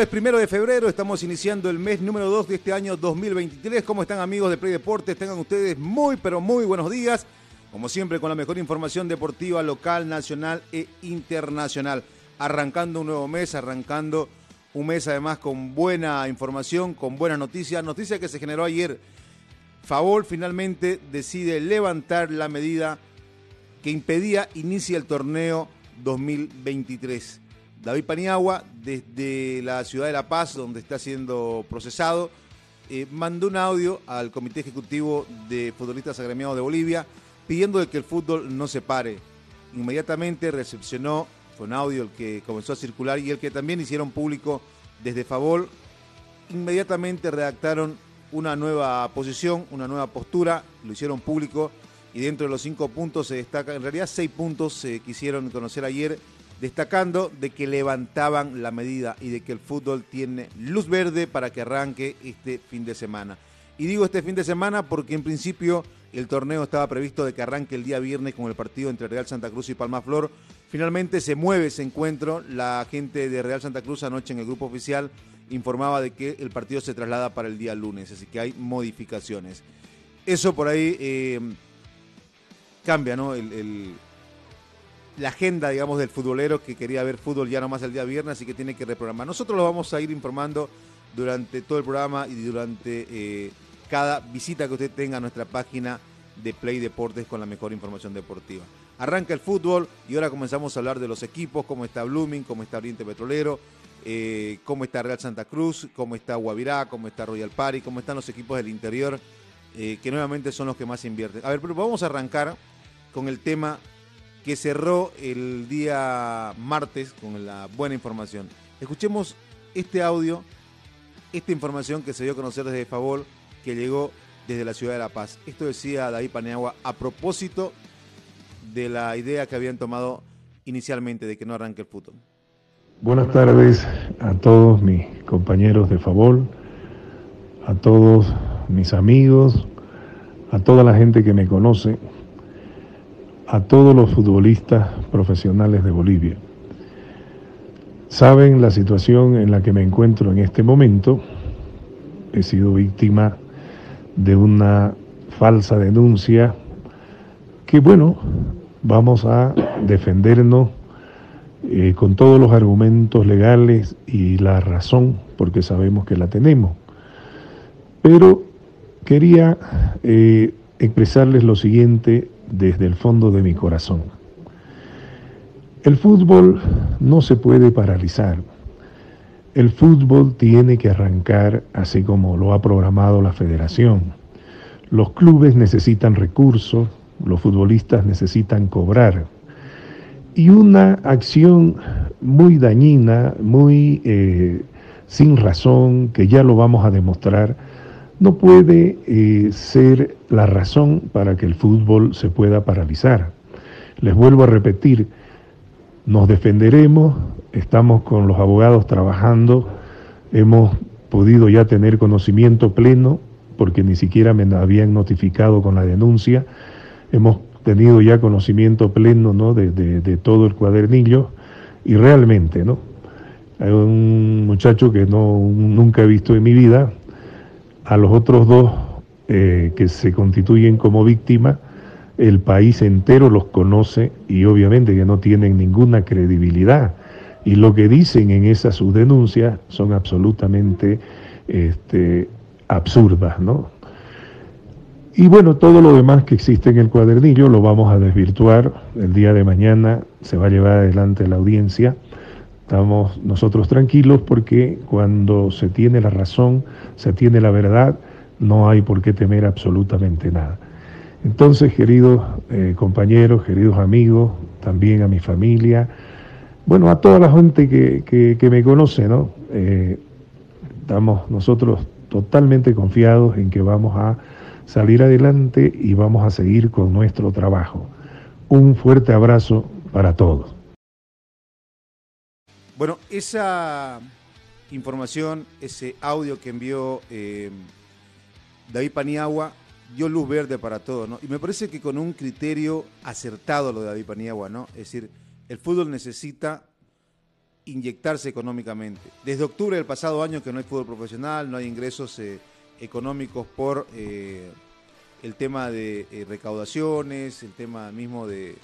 Miércoles primero de febrero, estamos iniciando el mes número 2 de este año 2023. ¿Cómo están amigos de Play Deportes? Tengan ustedes muy, pero muy buenos días. Como siempre, con la mejor información deportiva local, nacional e internacional. Arrancando un nuevo mes, arrancando un mes además con buena información, con buenas noticias. Noticia que se generó ayer. Favol finalmente decide levantar la medida que impedía inicie el torneo 2023. David Paniagua, desde la ciudad de La Paz, donde está siendo procesado, eh, mandó un audio al Comité Ejecutivo de Futbolistas Agremiados de Bolivia pidiendo que el fútbol no se pare. Inmediatamente recepcionó, fue un audio el que comenzó a circular y el que también hicieron público desde Favol. Inmediatamente redactaron una nueva posición, una nueva postura, lo hicieron público y dentro de los cinco puntos se destaca, en realidad seis puntos se quisieron conocer ayer destacando de que levantaban la medida y de que el fútbol tiene luz verde para que arranque este fin de semana. Y digo este fin de semana porque en principio el torneo estaba previsto de que arranque el día viernes con el partido entre Real Santa Cruz y Palma Flor. Finalmente se mueve ese encuentro. La gente de Real Santa Cruz anoche en el grupo oficial informaba de que el partido se traslada para el día lunes, así que hay modificaciones. Eso por ahí eh, cambia, ¿no? el, la agenda, digamos, del futbolero que quería ver fútbol ya nomás el día viernes y que tiene que reprogramar. Nosotros lo vamos a ir informando durante todo el programa y durante eh, cada visita que usted tenga a nuestra página de Play Deportes con la mejor información deportiva. Arranca el fútbol y ahora comenzamos a hablar de los equipos, cómo está Blooming, cómo está Oriente Petrolero, eh, cómo está Real Santa Cruz, cómo está Guavirá, cómo está Royal Party, cómo están los equipos del interior, eh, que nuevamente son los que más invierten. A ver, pero vamos a arrancar con el tema que cerró el día martes con la buena información. Escuchemos este audio, esta información que se dio a conocer desde Favol, que llegó desde la ciudad de La Paz. Esto decía David Paneagua a propósito de la idea que habían tomado inicialmente de que no arranque el fútbol. Buenas tardes a todos mis compañeros de Favol, a todos mis amigos, a toda la gente que me conoce a todos los futbolistas profesionales de Bolivia. Saben la situación en la que me encuentro en este momento. He sido víctima de una falsa denuncia que, bueno, vamos a defendernos eh, con todos los argumentos legales y la razón, porque sabemos que la tenemos. Pero quería eh, expresarles lo siguiente desde el fondo de mi corazón. El fútbol no se puede paralizar. El fútbol tiene que arrancar así como lo ha programado la federación. Los clubes necesitan recursos, los futbolistas necesitan cobrar. Y una acción muy dañina, muy eh, sin razón, que ya lo vamos a demostrar, no puede eh, ser la razón para que el fútbol se pueda paralizar. Les vuelvo a repetir, nos defenderemos, estamos con los abogados trabajando, hemos podido ya tener conocimiento pleno, porque ni siquiera me habían notificado con la denuncia, hemos tenido ya conocimiento pleno ¿no? de, de todo el cuadernillo, y realmente, ¿no? Hay un muchacho que no, nunca he visto en mi vida, a los otros dos eh, que se constituyen como víctimas, el país entero los conoce y obviamente que no tienen ninguna credibilidad. Y lo que dicen en esas sus denuncias son absolutamente este, absurdas, ¿no? Y bueno, todo lo demás que existe en el cuadernillo lo vamos a desvirtuar. El día de mañana se va a llevar adelante la audiencia. Estamos nosotros tranquilos porque cuando se tiene la razón, se tiene la verdad, no hay por qué temer absolutamente nada. Entonces, queridos eh, compañeros, queridos amigos, también a mi familia, bueno, a toda la gente que, que, me conoce, ¿no? Eh, estamos nosotros totalmente confiados en que vamos a salir adelante y vamos a seguir con nuestro trabajo. Un fuerte abrazo para todos. Bueno, esa información, ese audio que envió eh, David Paniagua, dio luz verde para todo, ¿no? Y me parece que con un criterio acertado lo de David Paniagua, ¿no? Es decir, el fútbol necesita inyectarse económicamente. Desde octubre del pasado año que no hay fútbol profesional, no hay ingresos eh, económicos por eh, el tema de eh, recaudaciones, el tema mismo de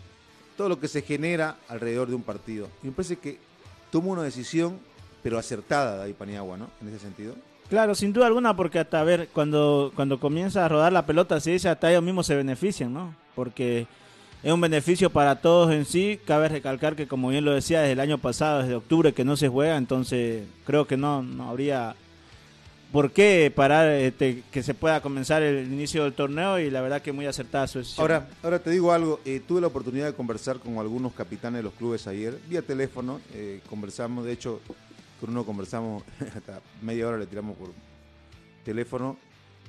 todo lo que se genera alrededor de un partido. Y me parece que toma una decisión, pero acertada, David Paniagua, ¿no? En ese sentido. Claro, sin duda alguna, porque hasta a ver, cuando, cuando comienza a rodar la pelota, se dice hasta ellos mismos se benefician, ¿no? Porque es un beneficio para todos en sí. Cabe recalcar que, como bien lo decía, desde el año pasado, desde octubre, que no se juega, entonces creo que no, no habría por qué parar este, que se pueda comenzar el inicio del torneo y la verdad que muy acertada su. Ahora, ahora te digo algo, eh, tuve la oportunidad de conversar con algunos capitanes de los clubes ayer, vía teléfono, eh, conversamos, de hecho, con uno conversamos hasta media hora, le tiramos por teléfono.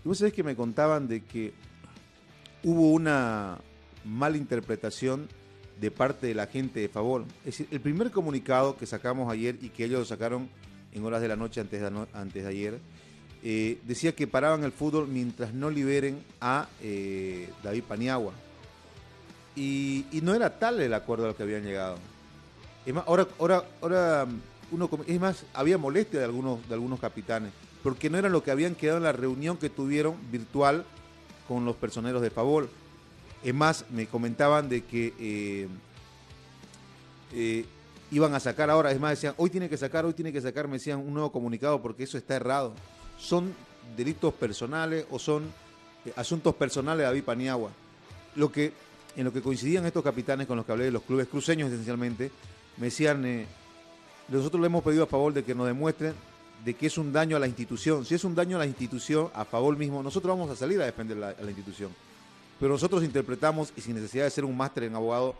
Y vos sabés que me contaban de que hubo una mala interpretación de parte de la gente de favor. Es decir, el primer comunicado que sacamos ayer y que ellos lo sacaron en horas de la noche antes antes de ayer, eh, decía que paraban el fútbol mientras no liberen a eh, David Paniagua. Y, no era tal el acuerdo al que habían llegado. Es más, ahora, ahora, ahora uno, es más, había molestia de algunos, de algunos capitanes, porque no era lo que habían quedado en la reunión que tuvieron virtual con los personeros de favor. Es más, me comentaban de que eh, iban a sacar ahora, es más, decían, hoy tiene que sacar, hoy tiene que sacar, me decían, un nuevo comunicado porque eso está errado. Son delitos personales o son eh, asuntos personales de David Paniagua. Lo que, en lo que coincidían estos capitanes con los que hablé de los clubes cruceños esencialmente, me decían, nosotros le hemos pedido a favor de que nos demuestren de que es un daño a la institución. Si es un daño a la institución, a favor mismo, nosotros vamos a salir a defender a la institución. Pero nosotros interpretamos, y sin necesidad de ser un máster en abogado,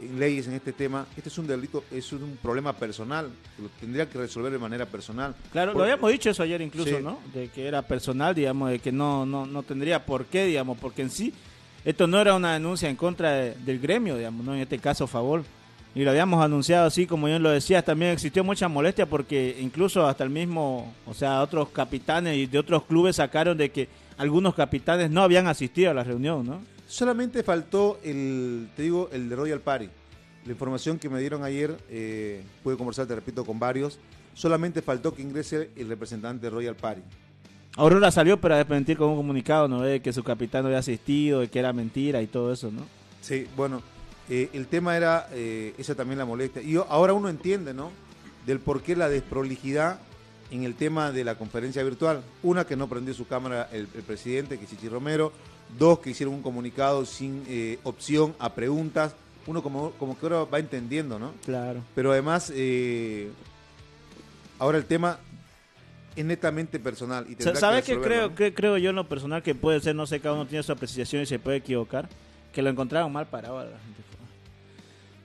en leyes en este tema, este es un delito, es un problema personal, que lo tendría que resolver de manera personal. Claro, lo habíamos dicho eso ayer incluso, ¿no? De que era personal, digamos, de que no, no, no tendría por qué, digamos, porque en sí esto no era una denuncia en contra del gremio, digamos, ¿no? En este caso, a favor. Y lo habíamos anunciado así, como yo lo decía, también existió mucha molestia porque incluso hasta el mismo, o sea, otros capitanes y de otros clubes sacaron de que algunos capitanes no habían asistido a la reunión, ¿no? Solamente faltó el, te digo, el de Royal Party. La información que me dieron ayer, eh, pude conversar, te repito, con varios. Solamente faltó que ingrese el representante de Royal Party. Aurora salió para desmentir con un comunicado, ¿no? De que su capitán no había asistido, de que era mentira y todo eso, ¿no? Sí, bueno, eh, el tema era eh, esa también la molestia. Y ahora uno entiende, ¿no? Del por qué la desprolijidad en el tema de la conferencia virtual. Una, que no prendió su cámara el, presidente, que Chichi Romero. Dos, que hicieron un comunicado sin eh, opción a preguntas. Uno como, como que ahora va entendiendo, ¿no? Claro. Pero además, eh, ahora el tema es netamente personal. Y ¿Sabes qué creo, que creo yo en lo personal que puede ser? No sé, cada uno tiene su apreciación y se puede equivocar. Que lo encontraron mal parado a la gente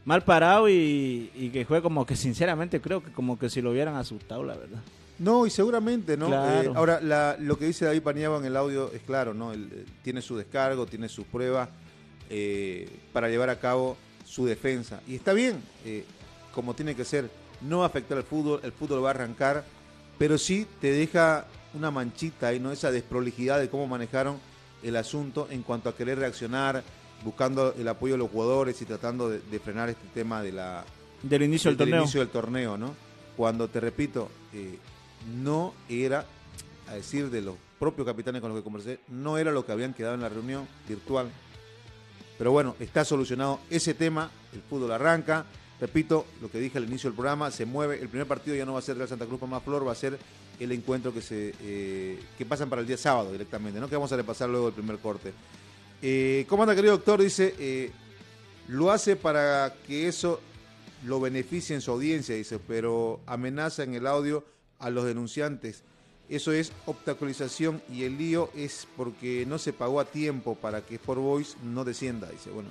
mal parado y, y, que fue como que sinceramente creo que como que si lo hubieran asustado, la verdad. No, y seguramente, ¿no? Eh, ahora, lo que dice David Paniagua en el audio es claro, ¿no? Él, tiene su descargo, tiene sus pruebas eh, para llevar a cabo su defensa. Y está bien, eh, como tiene que ser, no va a afectar al fútbol, el fútbol va a arrancar, pero sí te deja una manchita ahí, ¿no? Esa desprolijidad de cómo manejaron el asunto en cuanto a querer reaccionar, buscando el apoyo de los jugadores y tratando de, frenar este tema de la, del inicio del, torneo. inicio del torneo, ¿no? Cuando, te repito, no era, a decir de los propios capitanes con los que conversé, no era lo que habían quedado en la reunión virtual. Pero bueno, está solucionado ese tema, el fútbol arranca. Repito, lo que dije al inicio del programa, se mueve. El primer partido ya no va a ser Real Santa Cruz más Flor, va a ser el encuentro que se eh, que pasan para el día sábado directamente, ¿no? Que vamos a repasar luego el primer corte. Eh, ¿Cómo anda, querido doctor? Dice, eh, lo hace para que eso lo beneficie en su audiencia, dice, pero amenaza en el audio a los denunciantes. Eso es obstaculización y el lío es porque no se pagó a tiempo para que Sport Boys no descienda, dice. Bueno,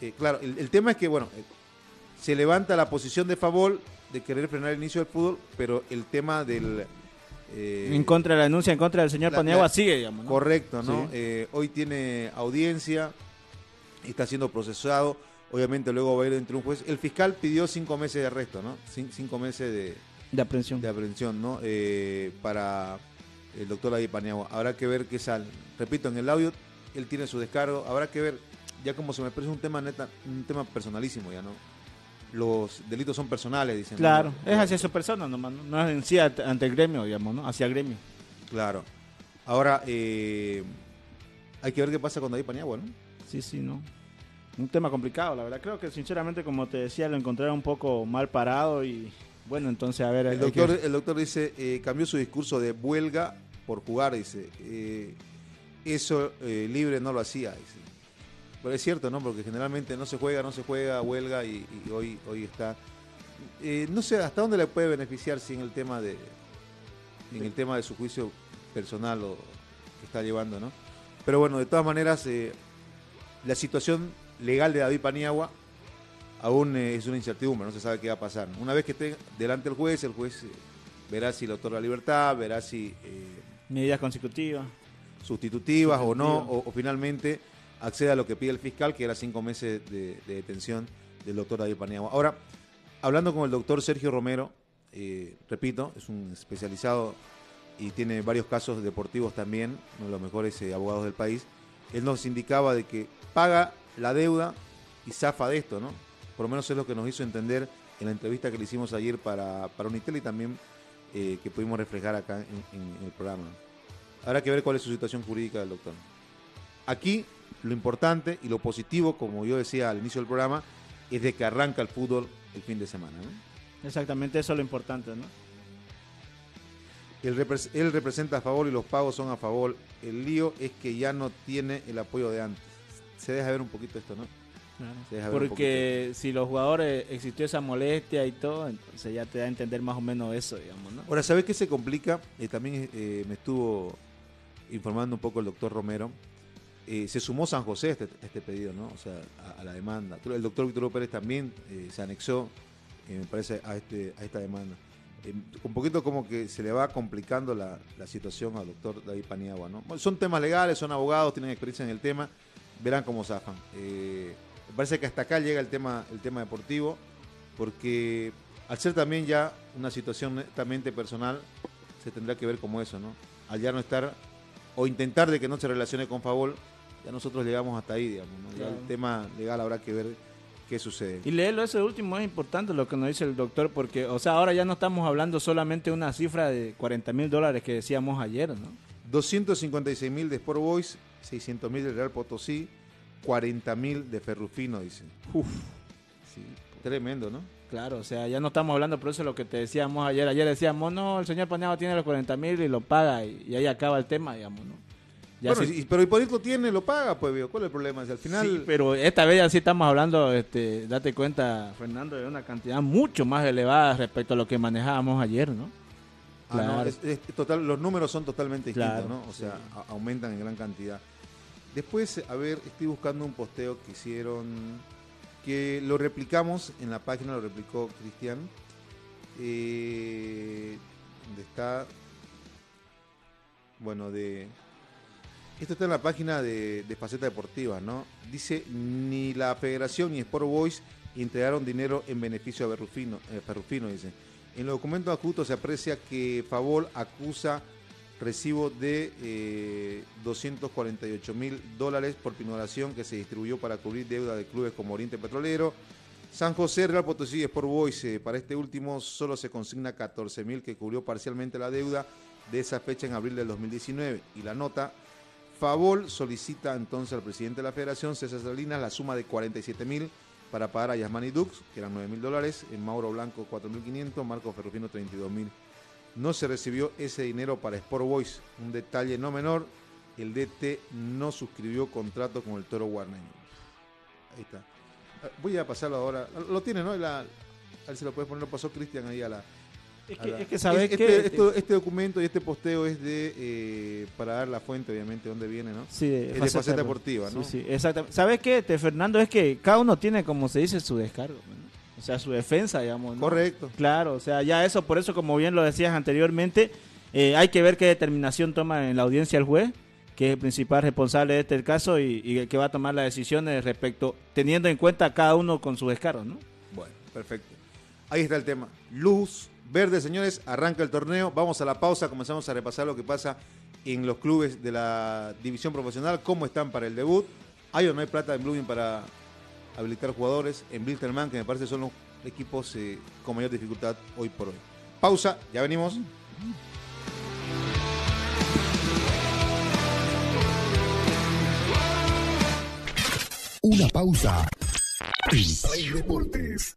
eh, claro, el, el, tema es que, bueno, eh, se levanta la posición de favor de querer frenar el inicio del fútbol, pero el tema del... Eh, en contra de la denuncia, en contra del señor Paniagua sigue, digamos. ¿no? Correcto, ¿no? Sí. Hoy tiene audiencia, está siendo procesado, obviamente luego va a ir entre un juez. El fiscal pidió cinco meses de arresto, ¿no? Cin cinco meses de, de aprehensión. De aprehensión, ¿no? Eh, para el doctor David Paniagua. Habrá que ver qué sale. Repito, en el audio él tiene su descargo, habrá que ver, ya como se me parece un tema neta, un tema personalísimo ya, ¿no? los delitos son personales, dicen. Claro, ¿no? es hacia su persona nomás, no, no es en sí ante el gremio, digamos, ¿no? Hacia el gremio. Claro. Ahora, eh, hay que ver qué pasa con David Paniagua, ¿no? Sí, sí, ¿no? Un tema complicado, la verdad. Creo que, sinceramente, como te decía, lo encontré un poco mal parado y, bueno, entonces, a ver... El, doctor, que... el doctor dice, eh, cambió su discurso de huelga por jugar, dice. Eh, eso eh, libre no lo hacía, dice. Pero es cierto, ¿no? Porque generalmente no se juega, no se juega, huelga y, y hoy, hoy está. No sé hasta dónde le puede beneficiar si en el tema de en el tema de su juicio personal o que está llevando, ¿no? Pero bueno, de todas maneras, eh, la situación legal de David Paniagua aún eh, es una incertidumbre, no se sabe qué va a pasar. Una vez que esté delante del juez, el juez verá si le otorga libertad, verá si... Medidas consecutivas. Sustitutivas o no, o, o finalmente accede a lo que pide el fiscal, que era cinco meses de, de detención del doctor David Paniagua. Ahora, hablando con el doctor Sergio Romero, eh, repito, es un especializado y tiene varios casos deportivos también, uno de los mejores eh, abogados del país, él nos indicaba de que paga la deuda y zafa de esto, ¿no? Por lo menos es lo que nos hizo entender en la entrevista que le hicimos ayer para, para Unitel y también eh, que pudimos reflejar acá en, en el programa. Habrá que ver cuál es su situación jurídica del doctor. Aquí lo importante y lo positivo, como yo decía al inicio del programa, es de que arranca el fútbol el fin de semana. ¿no? Exactamente, eso es lo importante, ¿no? Él, él, representa a favor y los pagos son a favor. El lío es que ya no tiene el apoyo de antes. Se deja ver un poquito esto, ¿no? Claro. Porque si los jugadores existió esa molestia y todo, entonces ya te da a entender más o menos eso, digamos, ¿no? Ahora, ¿sabes qué se complica? Eh, también eh, me estuvo informando un poco el doctor Romero eh, se sumó San José a este, este, pedido, ¿no? O sea, a, a, la demanda. El doctor Víctor Pérez también eh, se anexó, eh, me parece, a, este, a esta demanda. un poquito como que se le va complicando la, la situación al doctor David Paniagua, ¿no? Son temas legales, son abogados, tienen experiencia en el tema, verán cómo zafan. Me parece que hasta acá llega el tema, el tema deportivo, porque al ser también ya una situación netamente personal, se tendrá que ver como eso, ¿no? Al ya no estar o intentar de que no se relacione con Favol, ya nosotros llegamos hasta ahí, digamos. ¿no? Claro. Ya el tema legal habrá que ver qué sucede. Y leerlo, eso último es importante lo que nos dice el doctor, porque, o sea, ahora ya no estamos hablando solamente de una cifra de 40 mil dólares que decíamos ayer, ¿no? 256 mil de Sport Boys, 600 mil de Real Potosí, 40 mil de Ferrufino, dicen. Uf, sí, tremendo, ¿no? Claro, o sea, ya no estamos hablando, por eso lo que te decíamos ayer. Ayer decíamos, no, el señor Paneado tiene los 40 mil y lo paga, y, y, ahí acaba el tema, digamos, ¿no? Ya bueno, sí, pero Hipólito tiene, lo paga, pues, ¿cuál es el problema? Si al final... Sí, pero esta vez ya sí estamos hablando, este, date cuenta, Fernando, de una cantidad mucho más elevada respecto a lo que manejábamos ayer, ¿no? Ah, claro. no, es, es total, los números son totalmente distintos, claro, ¿no? O sea, sí. aumentan en gran cantidad. Después, a ver, estoy buscando un posteo que hicieron que lo replicamos en la página, lo replicó Cristian. Eh, está. Bueno, de. Esto está en la página de, de Faceta Deportiva, ¿no? Dice: ni la Federación ni Sport Boys entregaron dinero en beneficio a Berrufino, eh, dice. En los documentos adjuntos se aprecia que Favol acusa recibo de eh, 248 mil dólares por pinoración que se distribuyó para cubrir deuda de clubes como Oriente Petrolero, San José, Real Potosí y Sport Boys. Eh, para este último solo se consigna 14 mil que cubrió parcialmente la deuda de esa fecha en abril del 2019. Y la nota, Favol solicita entonces al presidente de la federación, César Salinas, la suma de 47 mil para pagar a Yasmani Dux, que eran 9 mil dólares, en Mauro Blanco 4 mil 500, Marco Ferrufino 32 mil no se recibió ese dinero para Sport Boys. Un detalle no menor, el DT no suscribió contrato con el Toro Warner. Ahí está. Ah, voy a pasarlo ahora. Lo tiene, ¿no? La, a ver si lo puedes poner. Lo pasó Cristian ahí a la. Es que, la- es que sabes este, que... esto- este documento y este posteo es de. eh, para dar la fuente, obviamente, dónde viene, ¿no? Sí, es de faceta deportiva, ¿no? Sí, sí, exactamente. ¿Sabes qué, este, Fernando? Es que cada uno tiene, como se dice, su descargo. ¿no? O sea, su defensa, digamos. ¿no? Correcto. Claro, o sea, ya eso, por eso, como bien lo decías anteriormente, eh, hay que ver qué determinación toma en la audiencia el juez, que es el principal responsable de este caso y, y que va a tomar las decisiones respecto, teniendo en cuenta cada uno con su descargo, ¿no? Bueno, perfecto. Ahí está el tema. Luz verde, señores. Arranca el torneo. Vamos a la pausa. Comenzamos a repasar lo que pasa en los clubes de la división profesional. Cómo están para el debut. Hay o no hay plata en Blooming para habilitar jugadores. En Bilterman, que me parece son los equipos eh, con mayor dificultad hoy por hoy. Pausa. Ya venimos. Una pausa. Deportes.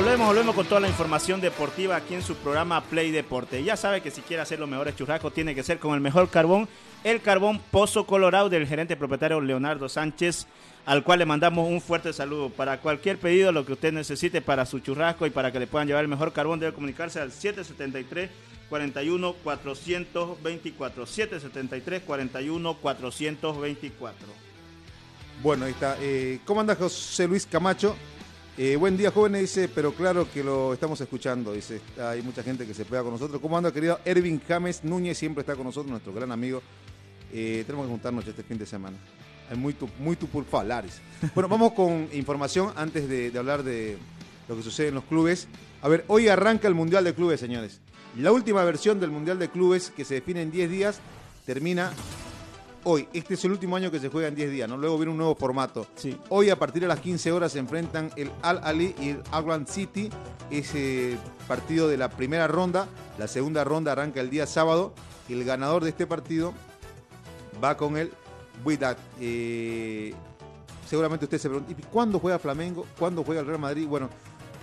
Volvemos, volvemos con toda la información deportiva aquí en su programa Play Deporte. Ya sabe que si quiere hacer los mejores churrascos tiene que ser con el mejor carbón, el carbón Pozo Colorado del gerente propietario Leonardo Sánchez, al cual le mandamos un fuerte saludo. Para cualquier pedido, lo que usted necesite para su churrasco y para que le puedan llevar el mejor carbón, debe comunicarse al 773 41 424 773 41 424. Bueno, ahí está. Eh, ¿Cómo anda José Luis Camacho? Eh, buen día, jóvenes, dice, pero claro que lo estamos escuchando, dice. Hay mucha gente que se pega con nosotros. ¿Cómo anda, querido Ervin James Núñez? Siempre está con nosotros, nuestro gran amigo. Eh, tenemos que juntarnos este fin de semana. Hay muy, tu- muy tu por falar, dice. Bueno, vamos con información antes de, de hablar de lo que sucede en los clubes. A ver, hoy arranca el Mundial de Clubes, señores. La última versión del Mundial de Clubes, que se define en 10 días, termina hoy. Este es el último año que se juega en 10 días, ¿no? Luego viene un nuevo formato. Sí. Hoy a partir de las 15 horas se enfrentan el Al Ali y el Auckland City. Ese partido de la primera ronda. La segunda ronda arranca el día sábado. El ganador de este partido va con el Wydad. Eh, seguramente usted se pregunta, ¿y cuándo juega Flamengo? ¿Cuándo juega el Real Madrid? Bueno,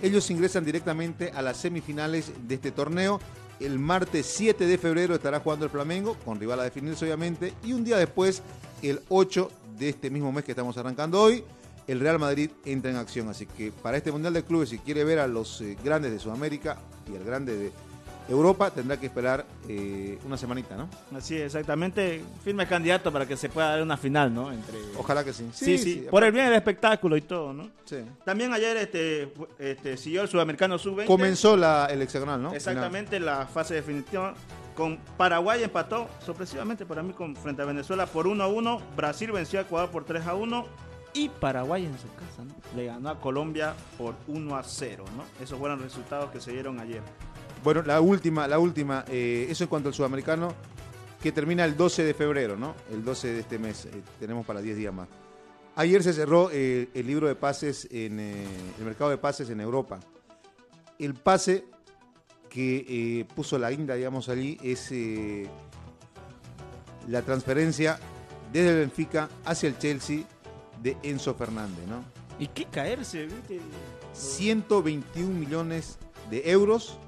ellos ingresan directamente a las semifinales de este torneo. El martes 7 de febrero estará jugando el Flamengo, con rival a definirse obviamente. Y un día después, el 8 de este mismo mes que estamos arrancando hoy, el Real Madrid entra en acción. Así que para este Mundial de Clubes, si quiere ver a los eh, grandes de Sudamérica y al grande de Europa, tendrá que esperar eh, una semanita, ¿no? Así es, exactamente. Firme candidato para que se pueda dar una final, ¿no? Entre... Ojalá que sí. Sí, sí, por el bien del espectáculo y todo, ¿no? Sí. También ayer este, este, siguió el sudamericano sub-20. Comenzó la, el hexagonal, ¿no? Exactamente la fase definitiva. Con Paraguay empató sorpresivamente para mí con, frente a Venezuela por 1 a 1. Brasil venció a Ecuador por 3 a 1. Y Paraguay en su casa ¿no? le ganó a Colombia por 1 a 0. ¿no? Esos fueron los resultados que se dieron ayer. Bueno, la última, la última, eh, eso en cuanto al sudamericano, que termina el 12 de febrero, ¿no? El 12 de este mes, eh, tenemos para 10 días más. Ayer se cerró eh, el libro de pases en el mercado de pases en Europa. El pase que puso la guinda, digamos, allí es la transferencia desde el Benfica hacia el Chelsea de Enzo Fernández, ¿no? ¿Y qué caerse, viste? 121 millones de euros,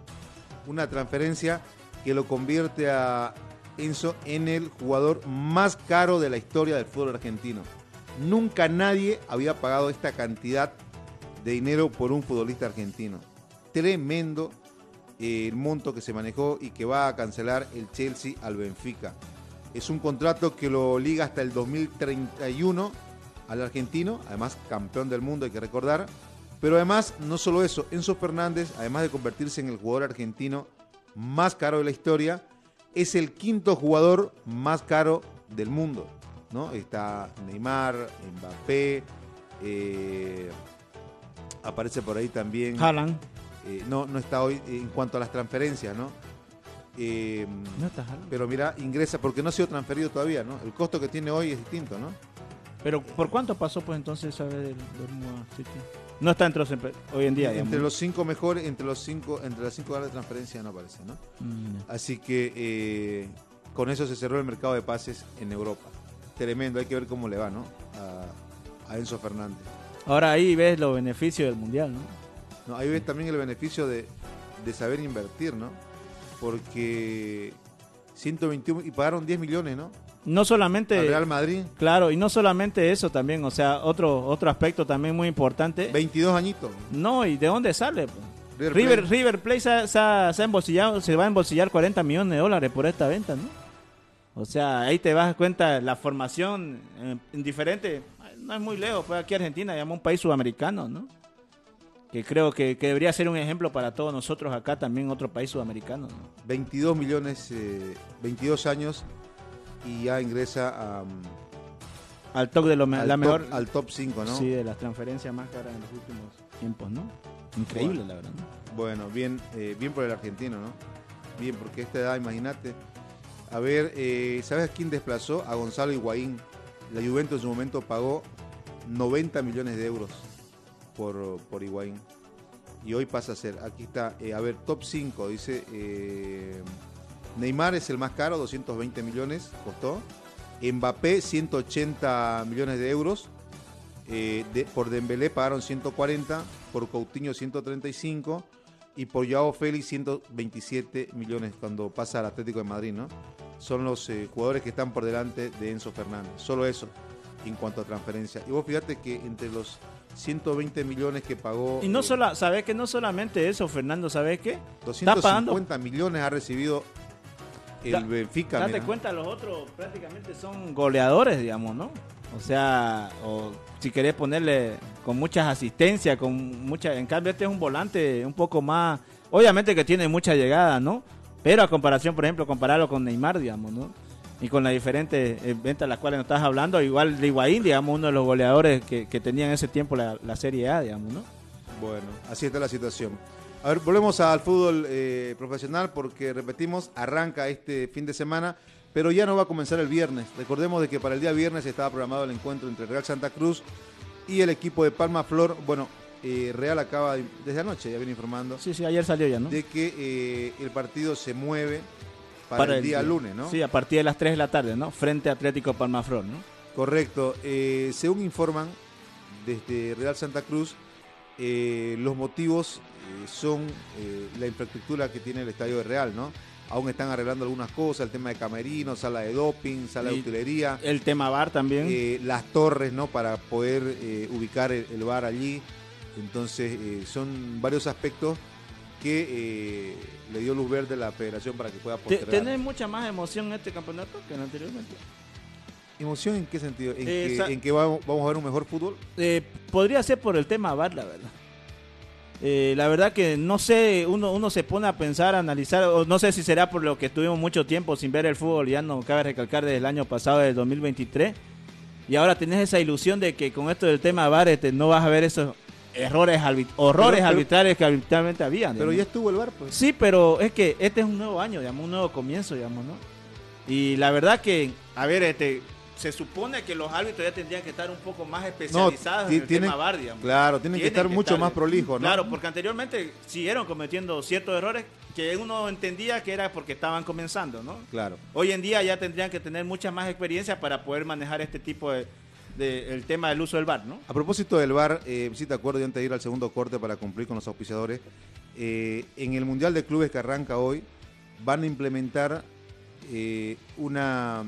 una transferencia que lo convierte a Enzo en el jugador más caro de la historia del fútbol argentino. Nunca nadie había pagado esta cantidad de dinero por un futbolista argentino. Tremendo eh, el monto que se manejó y que va a cancelar el Chelsea al Benfica. Es un contrato que lo liga hasta el 2031 al argentino, además campeón del mundo, hay que recordar. Pero además, no solo eso, Enzo Fernández, además de convertirse en el jugador argentino más caro de la historia, es el quinto jugador más caro del mundo. ¿no? Está Neymar, Mbappé, eh, aparece por ahí también. Haaland. Eh, no, no está hoy en cuanto a las transferencias, ¿no? Eh, No está Haaland. pero mira, ingresa porque no ha sido transferido todavía, ¿no? El costo que tiene hoy es distinto, ¿no? Pero ¿por cuánto pasó pues entonces esa vez del a City? No está entre los hoy en día, digamos. entre los cinco mejores, entre los cinco, entre las cinco grandes transferencias no aparece, ¿no? Mm, Así que eh, con eso se cerró el mercado de pases en Europa. Tremendo, hay que ver cómo le va, ¿no? A, a Enzo Fernández. Ahora ahí ves los beneficios del mundial, ¿no? No, ahí ves también el beneficio de, de saber invertir, ¿no? Porque 121 y pagaron 10 millones, ¿no? No Al solamente, Real Madrid, claro, y no solamente eso también, o sea, otro otro aspecto también muy importante. 22 añitos. No, ¿y de dónde sale? River River, Plate. River Plate se, ha- se se ha embolsillado, se va a embolsillar 40 millones de dólares por esta venta, ¿no? O sea, ahí te das cuenta la formación eh, en diferente, no es muy lejos, pues aquí Argentina llama un país sudamericano, ¿no? Que creo que, que debería ser un ejemplo para todos nosotros acá también otro país sudamericano, ¿no? 22 millones, eh, 22 años y ya ingresa a, Al top de lo me- al, la top, mejor al top 5, ¿no? sí, de las transferencias más caras en los últimos tiempos, ¿no? Increíble, Bueno. la verdad. ¿no? Bueno, bien, eh, bien por el argentino, ¿no? Bien, porque a esta edad, imagínate. A ver, eh, ¿sabes a quién desplazó? A Gonzalo Higuaín. La Juventus en su momento pagó 90 millones de euros por, por Higuaín. Y hoy pasa a ser, aquí está, eh, a ver, top 5, dice, eh, Neymar es el más caro, 220 millones costó. Mbappé, 180 millones de euros. Eh, de- por Dembélé pagaron 140, por Coutinho 135 y por Joao Félix 127 millones cuando pasa al Atlético de Madrid, ¿no? Son los eh, jugadores que están por delante de Enzo Fernández. Solo eso en cuanto a transferencia. Y vos fíjate que entre los 120 millones que pagó... Y no eh, ¿sabes que No solamente eso, Fernando, ¿sabes qué? Está pagando 250 millones ha recibido el Da- Benfica. Date mira. cuenta, los otros prácticamente son goleadores, digamos, ¿no? O sea, o si querés ponerle con muchas asistencias, con mucha, en cambio este es un volante un poco más, obviamente que tiene mucha llegada, ¿no? Pero a comparación, por ejemplo, compararlo con Neymar, digamos, ¿no? Y con las diferentes ventas de las cuales nos estás hablando, igual de Higuaín, digamos, uno de los goleadores que, que tenía en ese tiempo la, la Serie A, digamos, ¿no? Bueno, así está la situación. A ver, volvemos al fútbol eh, profesional porque, repetimos, arranca este fin de semana, pero ya no va a comenzar el viernes. Recordemos de que para el día viernes estaba programado el encuentro entre Real Santa Cruz y el equipo de Palma Flor. Bueno, eh, Real acaba, de- desde anoche, ya viene informando, Sí, sí, ayer salió ya, ¿no? de que eh, el partido se mueve para, el día lunes, ¿no? Sí, a partir de las 3 de la tarde, ¿no? Frente a Atlético Palmaflor, ¿no? Correcto. Eh, según informan desde Real Santa Cruz, eh, los motivos son eh, la infraestructura que tiene el estadio de Real, ¿no? Aún están arreglando algunas cosas, el tema de camerinos, sala de doping, sala de utilería, El tema bar también. eh, las torres, ¿no? Para poder eh, ubicar el, el bar allí. Entonces, eh, son varios aspectos que eh, le dio luz verde a la federación para que pueda Te- postergar. ¿Tenés mucha más emoción en este campeonato que en anteriormente? ¿Emoción en qué sentido? ¿En, Eh, que, en que vamos, vamos a ver un mejor fútbol? Eh, podría ser por el tema VAR, la verdad. Eh, la verdad que no sé, uno, uno se pone a pensar, a analizar, o no sé si será por lo que estuvimos mucho tiempo sin ver el fútbol, ya no cabe recalcar desde el año pasado, del 2023, y ahora tenés esa ilusión de que con esto del tema VAR este, no vas a ver esos errores, arbit- horrores Pero- pero- arbitrarios que arbitralmente habían. Pero digamos. ya estuvo el bar, pues. Sí, pero es que este es un nuevo año, digamos, un nuevo comienzo, digamos, ¿no? Y la verdad que, a ver, este, se supone que los árbitros ya tendrían que estar un poco más especializados en el tema VAR, Claro, tienen, que estar mucho más prolijos, ¿no? Claro, porque anteriormente siguieron cometiendo ciertos errores que uno entendía que era porque estaban comenzando, ¿no? Claro. Hoy en día ya tendrían que tener mucha más experiencia para poder manejar este tipo de, el tema del uso del VAR, ¿no? A propósito del VAR, eh, si te acuerdo, antes de ir al segundo corte para cumplir con los auspiciadores, eh, en el Mundial de Clubes que arranca hoy, van a implementar eh, una,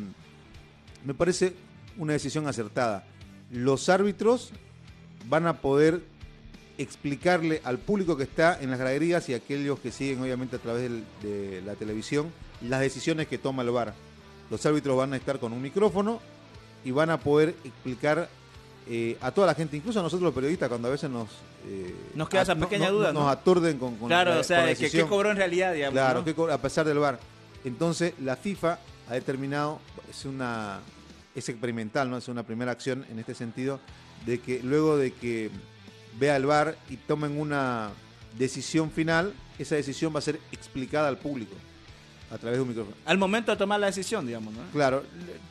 me parece una decisión acertada. Los árbitros van a poder explicarle al público que está en las graderías y a aquellos que siguen obviamente a través de la televisión las decisiones que toma el VAR. Los árbitros van a estar con un micrófono y van a poder explicar eh, a toda la gente, incluso a nosotros los periodistas, cuando a veces nos... Eh, nos queda esa pequeña duda, Nos aturden con, con Claro, o sea, que qué cobró en realidad, digamos. Claro, a pesar del VAR. Entonces, la FIFA ha determinado, es una es experimental, ¿no? Es una primera acción en este sentido, de que luego de que vea el VAR y tomen una decisión final, esa decisión va a ser explicada al público a través de un micrófono. Al momento de tomar la decisión, digamos, ¿no? Claro,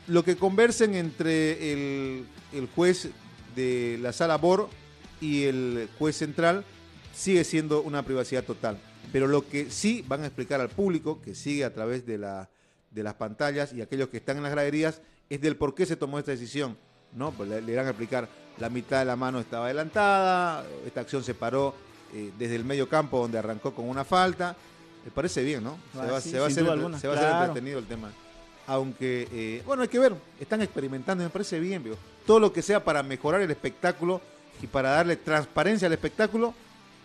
lo que conversen entre el, el juez de la sala BOR y el juez central sigue siendo una privacidad total. Pero lo que sí van a explicar al público, que sigue a través de, la, de las pantallas y aquellos que están en las graderías, es del por qué se tomó esta decisión. ¿no? Pues le, van a explicar, la mitad de la mano estaba adelantada, esta acción se paró eh, desde el medio campo donde arrancó con una falta, me parece bien, ¿no? Se, va, se va, a hacer, se va a hacer entretenido el tema. Aunque, eh, bueno, hay que ver, están experimentando, me parece bien, veo. Todo lo que sea para mejorar el espectáculo y para darle transparencia al espectáculo.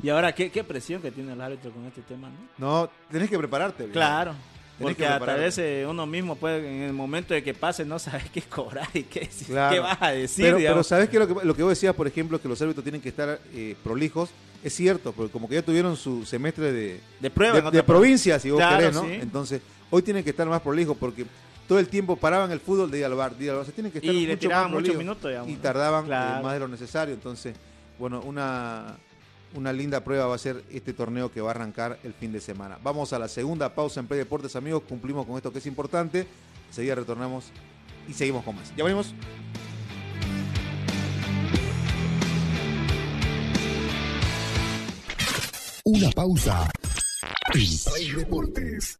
Y ahora, ¿qué, qué presión que tiene el árbitro con este tema, ¿no? No, tenés que prepararte. Claro. Porque a través uno mismo puede, en el momento de que pase, no saber qué cobrar y qué, qué vas a decir. Pero, pero ¿sabes qué? Lo que, lo que vos decías, por ejemplo, que los árbitros tienen que estar eh, prolijos, es cierto, porque como que ya tuvieron su semestre de, de prueba, de, provincia, si vos querés, ¿no? Entonces, hoy tienen que estar más prolijos porque todo el tiempo paraban el fútbol de ir al bar, de ir al bar. tienen que estar y mucho más muchos minutos, Y tardaban eh, más de lo necesario. Entonces, bueno, una, una linda prueba va a ser este torneo que va a arrancar el fin de semana. Vamos a la segunda pausa en Play Deportes, amigos. Cumplimos con esto que es importante. Enseguida retornamos y seguimos con más. Ya venimos. Una pausa en Play Deportes.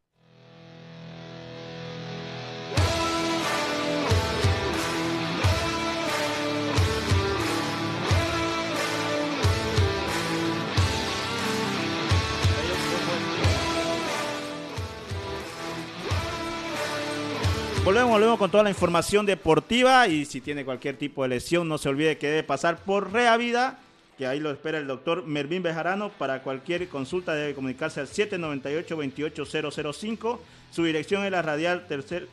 Volvemos, volvemos con toda la información deportiva y si tiene cualquier tipo de lesión, no se olvide que debe pasar por Reavida, que ahí lo espera el doctor Mervin Bejarano. Para cualquier consulta debe comunicarse al 798-28005. Su dirección es la radial tercer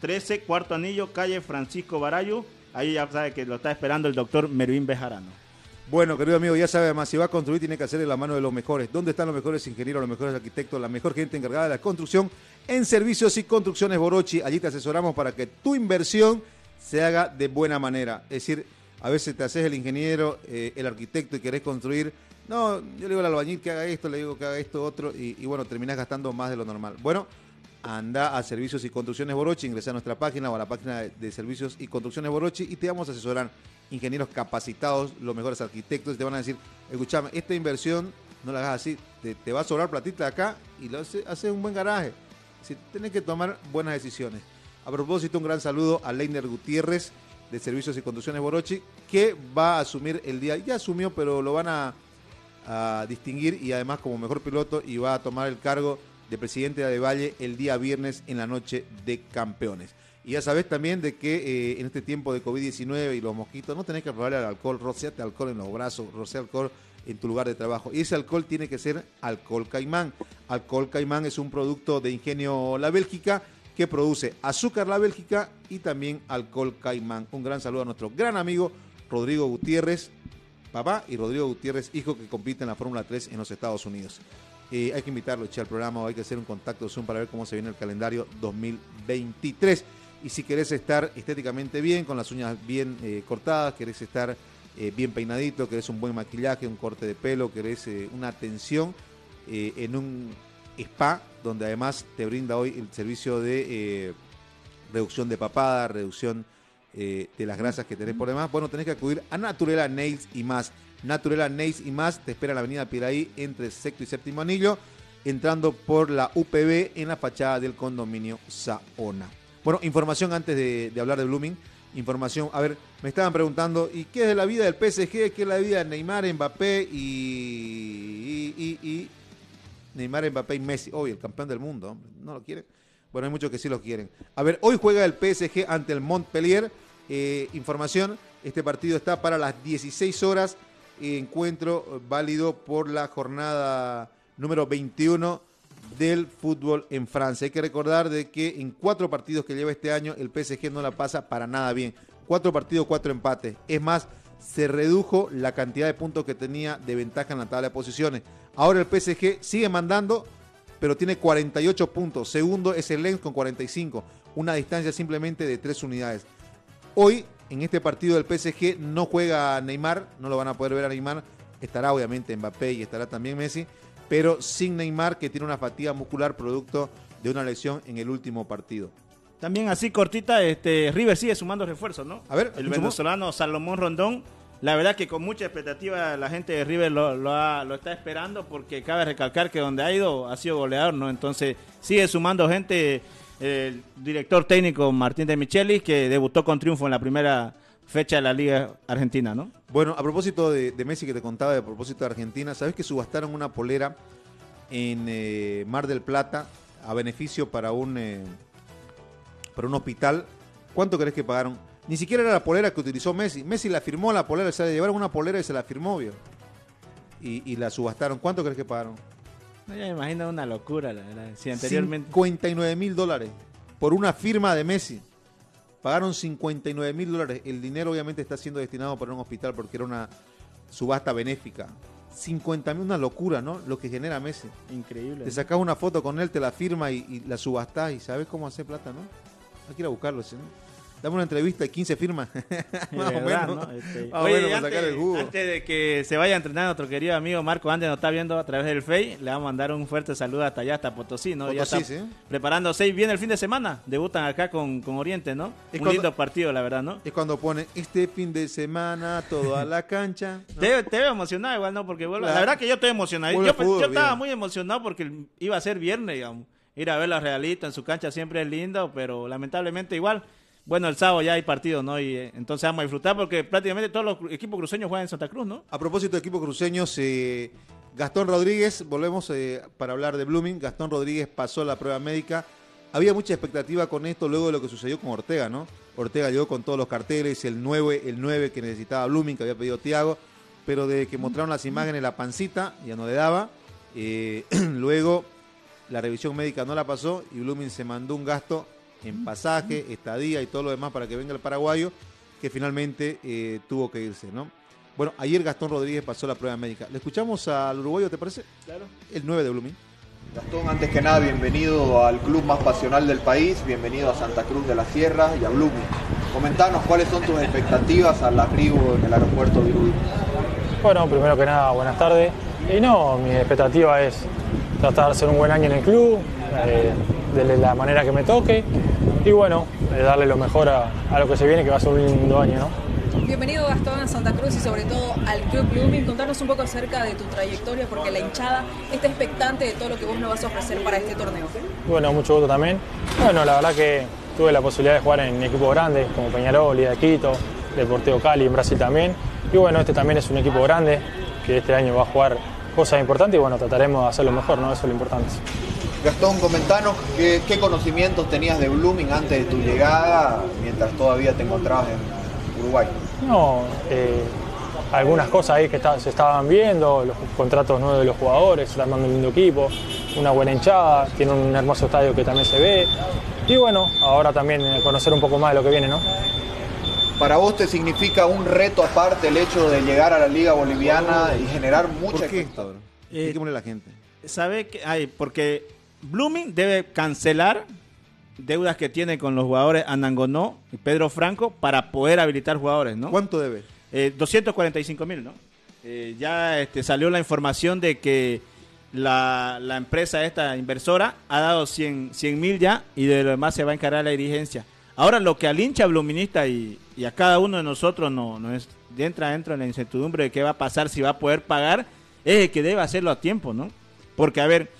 13, cuarto anillo, calle Francisco Barayo. Ahí ya sabe que lo está esperando el doctor Mervin Bejarano. Bueno, querido amigo, ya sabe además, si va a construir tiene que hacer en la mano de los mejores. ¿Dónde están los mejores ingenieros, los mejores arquitectos, la mejor gente encargada de la construcción? En Servicios y Construcciones Borochi, allí te asesoramos para que tu inversión se haga de buena manera. Es decir, a veces te haces el ingeniero, eh, el arquitecto y querés construir. No, yo le digo al albañil que haga esto, le digo que haga esto otro y, bueno, terminás gastando más de lo normal. Bueno, anda a Servicios y Construcciones Borochi, ingresa a nuestra página o a la página de, Servicios y Construcciones Borochi y te vamos a asesorar ingenieros capacitados, los mejores arquitectos, te van a decir, escúchame, esta inversión no la hagas así, te, va a sobrar platita acá y lo hace, hace un buen garaje. Si tienes que tomar buenas decisiones. A propósito, un gran saludo a Leiner Gutiérrez de Servicios y Conducciones Borochi, que va a asumir el día, ya asumió, pero lo van a, distinguir y además como mejor piloto y va a tomar el cargo de presidente de Valle el día viernes en la noche de campeones. Y ya sabes también de que eh, en este tiempo de COVID-19 y los mosquitos no tenés que probar el alcohol, rociate alcohol en los brazos, rocea alcohol en tu lugar de trabajo. Y ese alcohol tiene que ser alcohol caimán. Alcohol caimán es un producto de ingenio La Bélgica que produce azúcar La Bélgica y también alcohol caimán. Un gran saludo a nuestro gran amigo Rodrigo Gutiérrez, papá, y Rodrigo Gutiérrez, hijo que compite en la Fórmula 3 en los Estados Unidos. Hay que invitarlo echar al programa, hay que hacer un contacto Zoom para ver cómo se viene el calendario 2023. Y si querés estar estéticamente bien, con las uñas bien eh, cortadas, querés estar eh, bien peinadito, querés un buen maquillaje, un corte de pelo, querés eh, una atención en un spa, donde además te brinda hoy el servicio de reducción de papada, reducción de las grasas que tenés por demás, bueno, tenés que acudir a Naturela Nails y más. Naturela Nails y más te espera en la avenida Piraí entre sexto y séptimo anillo, entrando por la UPB en la fachada del condominio Saona. Bueno, información antes de, hablar de Blooming. Información, a ver, me estaban preguntando, ¿y qué es de la vida del PSG? ¿Qué es la vida de Neymar, Mbappé y, y, Neymar, Mbappé y Messi? Hoy, el campeón del mundo, ¿no lo quieren? Bueno, hay muchos que sí lo quieren. A ver, hoy juega el PSG ante el Montpellier. Eh, información, este partido está para las 16 horas. Encuentro válido por la jornada número 21 del fútbol en Francia. Hay que recordar de que en cuatro partidos que lleva este año el PSG no la pasa para nada bien. Cuatro partidos, cuatro empates. Es más, se redujo la cantidad de puntos que tenía de ventaja en la tabla de posiciones. Ahora el PSG sigue mandando, pero tiene 48 puntos. Segundo es el Lens con 45. Una distancia simplemente de tres unidades. Hoy, en este partido del PSG, no juega Neymar, no lo van a poder ver a Neymar. Estará obviamente Mbappé y estará también Messi pero sin Neymar que tiene una fatiga muscular producto de una lesión en el último partido. También así cortita, este River sigue sumando refuerzos, ¿no? A ver, el venezolano Salomón Rondón, la verdad que con mucha expectativa la gente de River lo, lo, está esperando porque cabe recalcar que donde ha ido ha sido goleador, ¿no? Entonces sigue sumando gente, el director técnico Martín de Michelis que debutó con triunfo en la primera fecha de la Liga Argentina, ¿no? Bueno, a propósito de, Messi que te contaba, de propósito de Argentina, ¿sabes que subastaron una polera en eh, Mar del Plata a beneficio para un, eh, para un hospital? ¿Cuánto crees que pagaron? Ni siquiera era la polera que utilizó Messi. Messi la firmó la polera, o sea, le llevaron una polera y se la firmó, vio. Y, la subastaron. ¿Cuánto crees que pagaron? No, ya me imagino una locura, la verdad. Si anteriormente... 59 mil dólares por una firma de Messi. Pagaron 59 mil dólares. El dinero obviamente está siendo destinado para un hospital porque era una subasta benéfica. 50 mil, una locura, ¿no? Lo que genera Messi. Increíble. Te sacas una foto con él, te la firma y, la subastás y sabes cómo hacer plata, ¿no? Hay que ir a buscarlo, ¿no? Dame una entrevista y 15 firmas. Más o menos. Este, sacar el jugo. Antes de que se vaya a entrenar nuestro querido amigo Marco Andes, nos está viendo a través del Face, le vamos a mandar un fuerte saludo hasta allá, hasta Potosí, ¿no? ya está ¿sí? preparándose y viene el fin de semana. Debutan acá con, con Oriente, ¿no? un lindo partido, la verdad, ¿no? Es cuando pone este fin de semana todo a la cancha. Te, veo emocionado igual, ¿no? Porque vuelvo, la verdad que yo estoy emocionado. Yo, yo, estaba muy emocionado porque iba a ser viernes, digamos. Ir a ver la Realita en su cancha siempre es lindo, pero lamentablemente igual bueno, el sábado ya hay partido, ¿no? Y eh, entonces vamos a disfrutar porque prácticamente todos los equipos cruceños juegan en Santa Cruz, ¿no? A propósito de equipos cruceños, eh, Gastón Rodríguez, volvemos eh, para hablar de Blooming. Gastón Rodríguez pasó la prueba médica. Había mucha expectativa con esto luego de lo que sucedió con Ortega, ¿no? Ortega llegó con todos los carteles, el 9, el 9 que necesitaba Blooming, que había pedido Tiago, pero de que mostraron las imágenes, la pancita ya no le daba. luego la revisión médica no la pasó y Blooming se mandó un gasto en pasaje, estadía y todo lo demás para que venga el paraguayo, que finalmente eh, tuvo que irse, ¿no? Bueno, ayer Gastón Rodríguez pasó la prueba médica. ¿Le escuchamos al uruguayo, te parece? Claro. El 9 de Blooming. Gastón, antes que nada, bienvenido al club más pasional del país, bienvenido a Santa Cruz de la Sierra y a Blooming. Comentanos cuáles son tus expectativas al arribo en el aeropuerto de Uruguay. Bueno, primero que nada, buenas tardes. Y no, mi expectativa es tratar de hacer un buen año en el club, eh, de la manera que me toque y bueno, darle lo mejor a, lo que se viene, que va a ser un lindo año, ¿no? Bienvenido Gastón a Santa Cruz y sobre todo al Club Blooming. Contanos un poco acerca de tu trayectoria porque la hinchada está expectante de todo lo que vos nos vas a ofrecer para este torneo. Bueno, mucho gusto también. Bueno, la verdad que tuve la posibilidad de jugar en equipos grandes como Peñarol, Liga de Quito, Deportivo Cali en Brasil también. Y bueno, este también es un equipo grande que este año va a jugar cosas importantes y bueno, trataremos de hacerlo mejor, ¿no? Eso es lo importante. Gastón, comentanos qué, qué conocimientos tenías de Blooming antes de tu llegada, mientras todavía te encontrabas en Uruguay. No, eh, algunas cosas ahí que está- se estaban viendo, los contratos nuevos de los jugadores, está armando un lindo equipo, una buena hinchada, tiene un hermoso estadio que también se ve. Y bueno, ahora también eh, conocer un poco más de lo que viene, ¿no? ¿Para vos te significa un reto aparte el hecho de llegar a la Liga Boliviana y generar mucha ¿Por qué? Eh, la gente. ¿Sabe que hay? Porque Blooming debe cancelar deudas que tiene con los jugadores Anangonó y Pedro Franco para poder habilitar jugadores, ¿no? ¿Cuánto debe? Eh, 245 mil, ¿no? Eh, ya este, salió la información de que la, la empresa, esta inversora, ha dado 100 mil ya y de lo demás se va a encargar la dirigencia. Ahora, lo que al hincha bluminista y, y a cada uno de nosotros no, no es, entra dentro de la incertidumbre de qué va a pasar, si va a poder pagar, es el que debe hacerlo a tiempo, ¿no? Porque, a ver,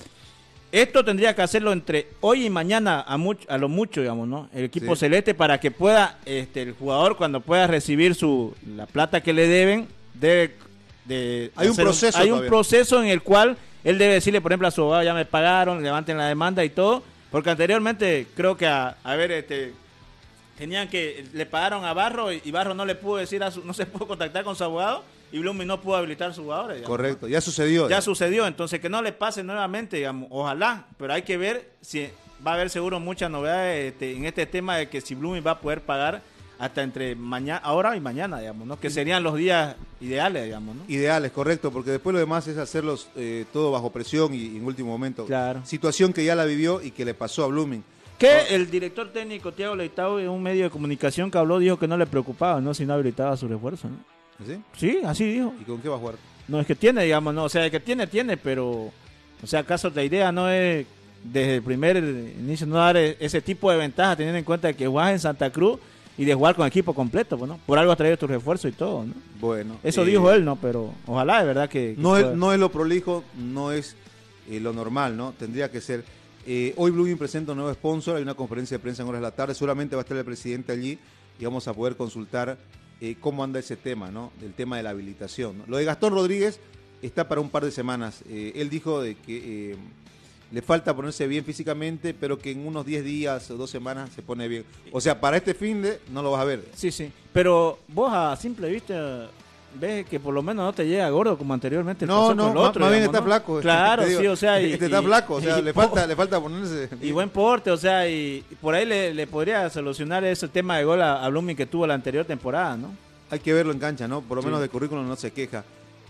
esto tendría que hacerlo entre hoy y mañana a, mucho, a lo mucho, digamos, ¿no? El equipo Sí. celeste para que pueda, este, el jugador cuando pueda recibir su la plata que le deben, debe de Hay un proceso hay un proceso en el cual él debe decirle, por ejemplo, a su abogado ya me pagaron, levanten la demanda y todo, porque anteriormente creo que a, a ver, este tenían que le pagaron a Barro y, y Barro no le pudo decir a su, no se pudo contactar con su abogado y Blooming no pudo habilitar su jugador. digamos, ¿no? Correcto, ya sucedió. Ya digamos. sucedió, entonces que no le pase nuevamente, digamos, ojalá, pero hay que ver si va a haber seguro muchas novedades este, en este tema de que si Blooming va a poder pagar hasta entre mañana, ahora y mañana, digamos, ¿no? Que serían los días ideales, digamos, ¿no? Ideales, correcto, porque después lo demás es hacerlos eh, todo bajo presión y, y en último momento. Claro. Situación que ya la vivió y que le pasó a Blooming. Que el director técnico Tiago Leitao en un medio de comunicación que habló dijo que no le preocupaba, ¿no? Si no habilitaba su refuerzo, ¿no? ¿Sí? Sí, así dijo. ¿Y con qué va a jugar? No, es que tiene, digamos, no, o sea, que tiene, tiene, pero, o sea, acaso la idea no es desde el primer inicio no dar e- ese tipo de ventaja, teniendo en cuenta que juegas en Santa Cruz y de jugar con equipo completo, pues, ¿no? Por algo has traído tu refuerzo y todo, ¿no? Bueno. Eso eh, dijo él, ¿no? Pero ojalá de verdad que... que No es, no es lo prolijo, no es eh, lo normal, ¿no? Tendría que ser. Eh, hoy Blooming presenta un nuevo sponsor, hay una conferencia de prensa en horas de la tarde, seguramente va a estar el presidente allí y vamos a poder consultar eh, cómo anda ese tema, ¿no? Del tema de la habilitación. Lo de Gastón Rodríguez está para un par de semanas. Eh, él dijo de que eh, le falta ponerse bien físicamente, pero que en unos 10 días o dos semanas se pone bien. O sea, para este fin de no lo vas a ver. Sí, sí. Pero vos a simple vista ves que por lo menos no te llega gordo como anteriormente. No, no, el otro, más bien está ¿no? flaco. Claro, Te digo, sí, o sea... Y, este está y- flaco, o sea, le falta, le falta ponerse. Y buen porte, o sea, y, y por ahí le, le podría solucionar ese tema de gol a, a Blooming que tuvo la anterior temporada, ¿no? Hay que verlo en cancha, ¿no? Por lo Sí. menos de currículum no se queja.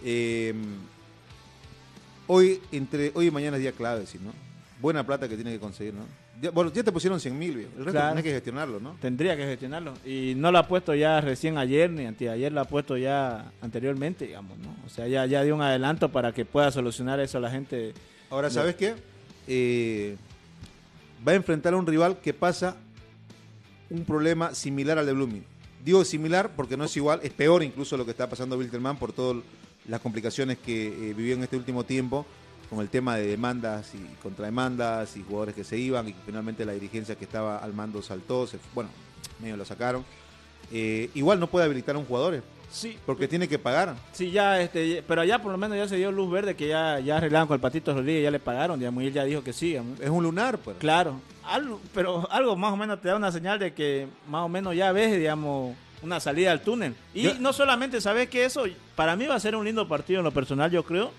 Eh, hoy, entre hoy y mañana es día clave, sí, ¿no? Buena plata que tiene que conseguir, ¿no? Bueno, ya te pusieron 100 mil, el resto Claro. tenés que gestionarlo, ¿no? Tendría que gestionarlo. Y no lo ha puesto ya recién ayer ni anteayer, lo ha puesto ya anteriormente, digamos, ¿no? O sea, ya, ya dio un adelanto para que pueda solucionar eso a la gente. Ahora, ¿sabes qué? Eh, va a enfrentar a un rival que pasa un problema similar al de Blooming. Digo similar porque no es igual, es peor incluso lo que está pasando Wilterman por todas las complicaciones que eh, vivió en este último tiempo con el tema de demandas y contrademandas y jugadores que se iban y que finalmente la dirigencia que estaba al mando saltó, se, bueno, medio lo sacaron. Eh, igual no puede habilitar a un jugador eh, Sí, porque tiene que pagar. sí, ya, este, pero allá por lo menos ya se dio luz verde que ya, ya arreglaron con el Patito Rodríguez, ya le pagaron, digamos, y él ya dijo que sí, digamos. Es un lunar, pues. Claro, algo, pero algo más o menos te da una señal de que más o menos ya ves, digamos, una salida al túnel. Y Yo- no solamente sabes que eso, para mí va a ser un lindo partido en lo personal, yo creo,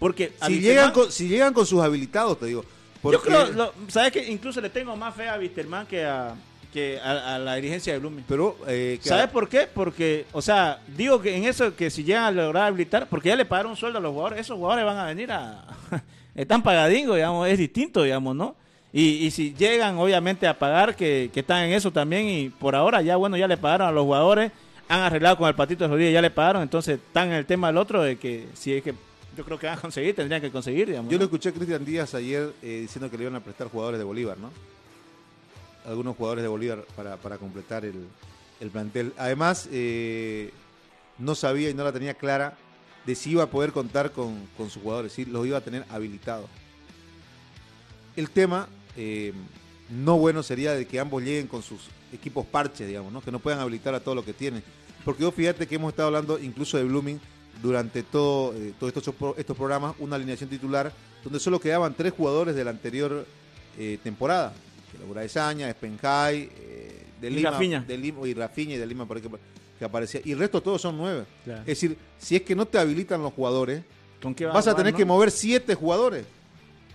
porque Si llegan, con, si llegan con sus habilitados, te digo. Porque, yo creo, lo- sabes que incluso le tengo más fe a Wisterman que a que a, a la dirigencia de Blooming. Pero, eh, que- ¿Sabes por qué? Porque, o sea, digo que en eso que si llegan a lograr habilitar, porque ya le pagaron un sueldo a los jugadores, esos jugadores van a venir a... están pagadingos, digamos, es distinto, digamos, ¿no? Y, y si llegan, obviamente, a pagar, que, que están en eso también, y por ahora ya, bueno, ya le pagaron a los jugadores, han arreglado con el Patito Rodríguez, ya le pagaron, entonces están en el tema del otro, de que si es que yo creo que van a conseguir, tendrían que conseguir, digamos. Yo ¿no? lo escuché a Cristian Díaz ayer eh, diciendo que le iban a prestar jugadores de Bolívar, ¿no? Algunos jugadores de Bolívar para, para completar el, el plantel. Además, eh, no sabía y no la tenía clara de si iba a poder contar con, con sus jugadores, si los iba a tener habilitados. El tema eh, no bueno sería de que ambos lleguen con sus equipos parches, digamos, ¿no? que no puedan habilitar a todo lo que tienen. Porque yo fíjate que hemos estado hablando incluso de Blooming durante todo, eh, todos estos, estos programas, una alineación titular donde solo quedaban tres jugadores de la anterior eh, temporada. Que Saña, Spenjay, eh, de Lima, de Lima, y Rafinha y de Lima por ejemplo, que aparecía. Y el resto todos son nueve. Es decir, si es que no te habilitan los jugadores, ¿Con qué vas, a, tener que mover siete jugadores.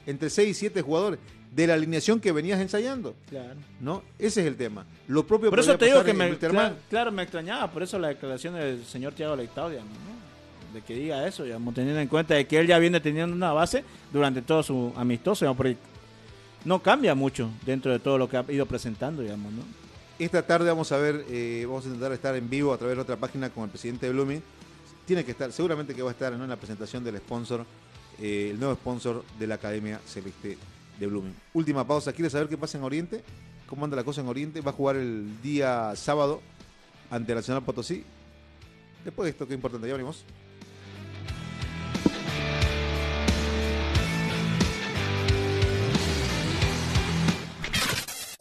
Entre seis y siete jugadores de la alineación que venías ensayando. Claro. ¿No? Ese es el tema. Lo propio Por eso te digo que me, claro, me extrañaba, por eso la declaración del señor Tiago Leitao, digamos, De que diga eso, digamos, teniendo en cuenta de que él ya viene teniendo una base durante todo su amistoso, digamos, no cambia mucho dentro de todo lo que ha ido presentando, digamos, ¿no? Esta tarde vamos a ver, eh, vamos a intentar estar en vivo a través de otra página con el presidente de Blooming. Tiene que estar, seguramente que va a estar en la presentación del sponsor, eh, el nuevo sponsor de la Academia Celeste de Blooming. Última pausa, ¿quieres saber qué pasa en Oriente? ¿Cómo anda la cosa en Oriente? Va a jugar el día sábado ante Nacional Potosí. Después de esto, qué importante, ya venimos.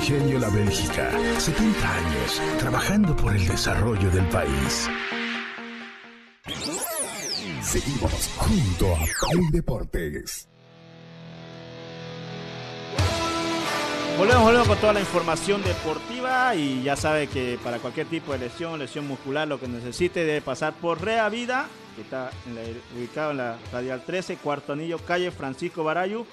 Ingenio La Bélgica, 70 años trabajando por el desarrollo del país. Seguimos junto a Play Deportes. Volvemos, volvemos con toda la información deportiva y ya sabe que para cualquier tipo de lesión, lesión muscular, lo que necesite debe pasar por Rea Vida, que está ubicado en la Radial 13, cuarto anillo, calle Francisco Barayu,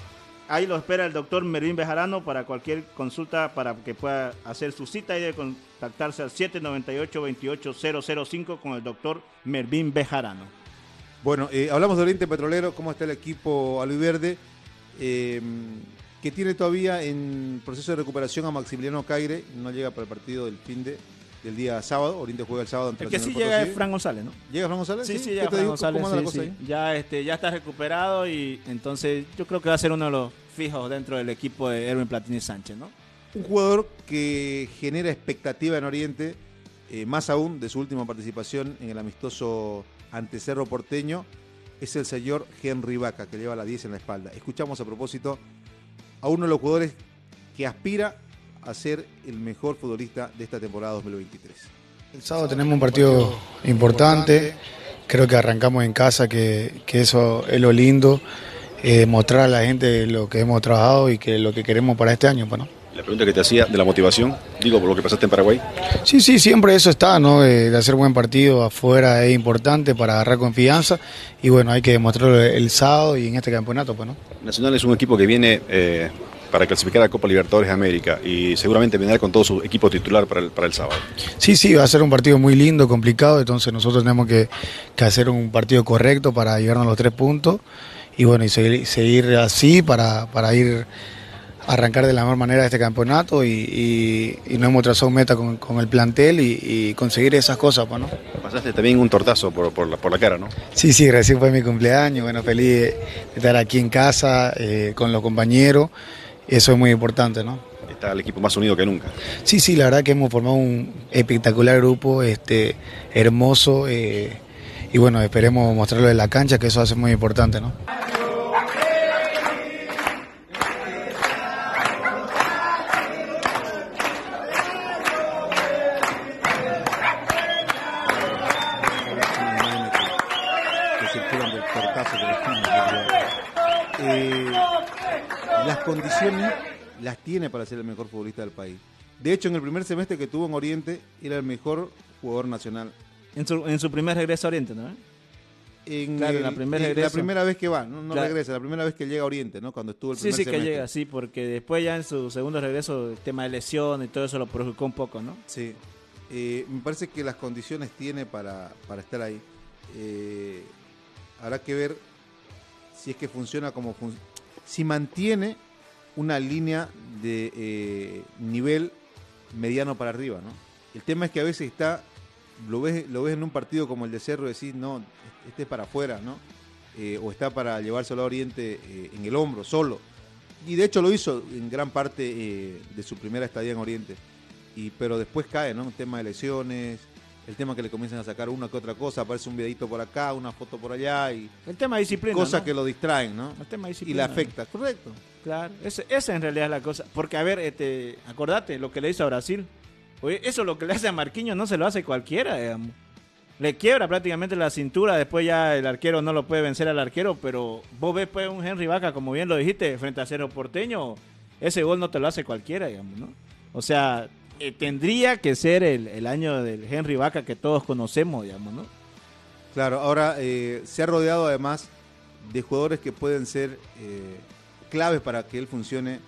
Ahí lo espera el doctor Mervin Bejarano para cualquier consulta para que pueda hacer su cita y debe contactarse al 798-28005 con el doctor Mervin Bejarano. Bueno, eh, hablamos de Oriente Petrolero, cómo está el equipo aliverde, eh, que tiene todavía en proceso de recuperación a Maximiliano Caire, no llega para el partido del fin de del día sábado. Oriente juega el sábado. el que sí llega es Fran González, ¿no? ¿Llega Fran González? Sí, sí, llega Fran González. Ya, este, ya está recuperado y entonces yo creo que va a ser uno de los fijos dentro del equipo de Erwin Platini Sánchez, ¿no? Un jugador que genera expectativa en Oriente, eh, más aún de su última participación en el amistoso ante Cerro Porteño, es el señor Henry Vaca, que lleva la 10 en la espalda. Escuchamos a propósito a uno de los jugadores que aspira a ser el mejor futbolista de esta temporada 2023. El sábado tenemos un partido importante, creo que arrancamos en casa, que, eso es lo lindo, eh, mostrar a la gente lo que hemos trabajado y que lo que queremos para este año. Bueno. Pues, la pregunta que te hacía de la motivación, digo, por lo que pasaste en Paraguay. Sí, sí, siempre eso está, ¿no? De, hacer buen partido afuera es importante para agarrar confianza y bueno, hay que demostrarlo el sábado y en este campeonato, pues, ¿no? Nacional es un equipo que viene eh, para clasificar a Copa Libertadores de América y seguramente vendrá con todo su equipo titular para el, para el sábado. Sí, sí, va a ser un partido muy lindo, complicado, entonces nosotros tenemos que, hacer un partido correcto para llegarnos a los tres puntos y bueno, y seguir, así para, para ir arrancar de la mejor manera este campeonato y, y, nos hemos trazado meta con, el plantel y, conseguir esas cosas. Pues, ¿no? Pasaste también un tortazo por, por, la, por la cara, ¿no? Sí, sí, recién fue mi cumpleaños, bueno, feliz de estar aquí en casa eh, con los compañeros eso es muy importante, ¿no? Está el equipo más unido que nunca. Sí, sí, la verdad que hemos formado un espectacular grupo, este, hermoso, eh, y bueno, esperemos mostrarlo en la cancha, que eso hace muy importante, ¿no? Las condiciones las tiene para ser el mejor futbolista del país. De hecho, en el primer semestre que tuvo en Oriente, era el mejor jugador nacional. En su, en su primer regreso a Oriente, ¿no? En Claro, el- la primera en regreso. la primera vez que va, no, no Claro. regresa, la primera vez que llega a Oriente, ¿no? Cuando estuvo el Sí, primer sí que semestre. llega, sí, porque después ya en su segundo regreso el tema de lesión y todo eso lo perjudicó un poco, ¿no? Sí. Eh, me parece que las condiciones tiene para, para estar ahí. Eh, habrá que ver si es que funciona como fun- si mantiene una línea de eh, nivel mediano para arriba, ¿no? El tema es que a veces está, lo ves, lo ves en un partido como el de Cerro decís, no, este es para afuera, ¿no? Eh, o está para llevárselo a Oriente eh, en el hombro, solo. Y de hecho lo hizo en gran parte de su primera estadía en Oriente. Y, pero después cae, ¿no? El tema de lesiones, el tema que le comienzan a sacar una que otra cosa, aparece un videito por acá, una foto por allá y El tema de disciplina. cosas ¿no? que lo distraen, ¿no? El tema de Y disciplina. le afecta, correcto. Claro, ese- esa en realidad es la cosa. Porque, a ver, este, acordate lo que le hizo a Brasil. Oye, eso lo que le hace a Marquinhos no se lo hace cualquiera, digamos. Le quiebra prácticamente la cintura, después ya el arquero no lo puede vencer al arquero, pero vos ves pues un Henry Vaca, como bien lo dijiste, frente a Cerro Porteño, ese gol no te lo hace cualquiera, digamos, ¿no? O sea, eh, tendría que ser el, el año del Henry Vaca que todos conocemos, digamos, ¿no? Claro, ahora eh, se ha rodeado además de jugadores que pueden ser eh, claves para que él funcione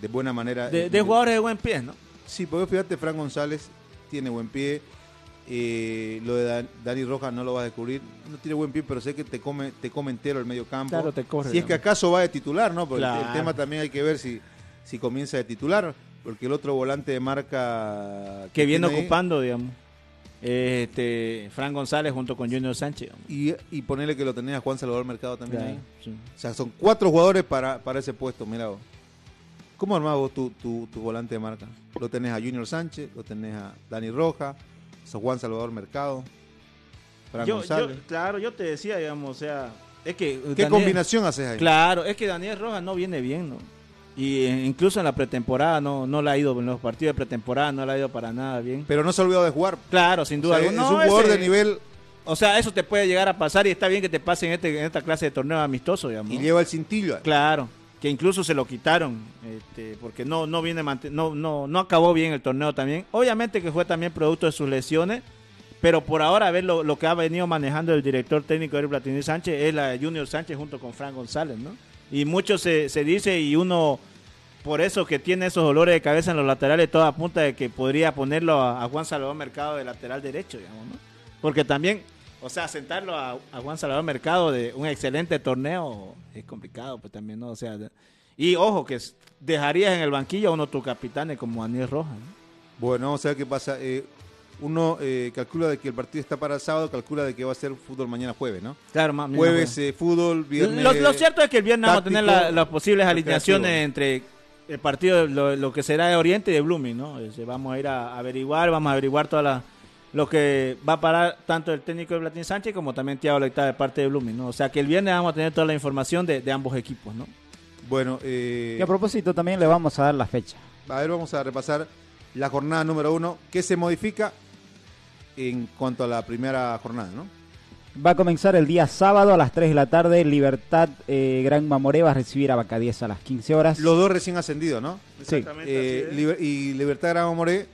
de buena manera. De, de jugadores de buen pie, ¿no? Sí, porque fíjate, Fran González tiene buen pie. eh, lo de Dan- Dani Rojas no lo vas a descubrir. No tiene buen pie, pero sé que te come, te come entero el medio campo. Claro, te corre, si es que acaso va de titular, ¿no? Porque el- el tema también hay que ver si, si comienza de titular. Porque el otro volante de marca que viene ahí- ocupando, digamos. Este, Fran González junto con Junior Sánchez. Y, y ponerle que lo tenés a Juan Salvador Mercado también Claro, ahí. sí. O sea, son cuatro jugadores para, para ese puesto, mira vos. ¿Cómo armás vos tu, tu, tu volante de marca? Lo tenés a Junior Sánchez, lo tenés a Dani Roja, a Juan Salvador Mercado, Fran Yo- González. yo- claro, yo te decía, digamos, o sea, es que... ¿Qué Daniel- combinación haces ahí? Claro, es que Daniel Rojas no viene bien, ¿no? Y eh, incluso en la pretemporada no, no le ha ido, en los partidos de pretemporada no le ha ido para nada bien. Pero no se ha olvidado de jugar. Claro, sin duda O sea, es No, un jugador ese- de nivel O sea, eso te puede llegar a pasar y está bien que te pase en, este, en esta clase de torneo amistoso, digamos. y lleva el cintillo. Claro, que incluso se lo quitaron, este, porque no, no viene no, no, no acabó bien el torneo también. Obviamente que fue también producto de sus lesiones, pero por ahora a ver lo, lo que ha venido manejando el director técnico Eric Platini Sánchez es la de Junior Sánchez junto con Frank González, ¿no? Y mucho se, se dice y uno por eso que tiene esos dolores de cabeza en los laterales, todo apunta de que podría ponerlo a, Juan Salvador Mercado de lateral derecho, digamos, ¿no? Porque también, o sea, sentarlo a, Juan Salvador Mercado de un excelente torneo es complicado, pues también, ¿no? O sea, y ojo, que dejarías en el banquillo a uno de tus capitanes como Daniel Rojas, ¿no? Bueno, vamos a ver qué pasa. Eh, uno eh, calcula de que el partido está para el sábado, calcula de que va a ser fútbol mañana jueves, ¿no? Claro, mañana Jueves eh, fútbol, viernes. Lo, lo cierto es que el viernes vamos a tener la- las posibles alineaciones entre el partido, lo, lo que será de Oriente y de Blooming, ¿no? Este, vamos a ir a averiguar, vamos a averiguar toda la, lo que va a parar tanto el técnico de Platín Sánchez como también Thiago Lecta de parte de Blooming, ¿no? O sea que el viernes vamos a tener toda la información de, de ambos equipos, ¿no? Bueno, eh, Y a propósito también le vamos a dar la fecha. A ver, vamos a repasar la jornada número uno. ¿Qué se modifica en cuanto a la primera jornada, no? Va a comenzar el día sábado a las 3 de la tarde. Libertad eh, Gran Mamoré va a recibir a Bacadíes a las 15 horas. Los dos recién ascendidos, ¿no? Sí. Eh, Liber- y Libertad Gran Moré,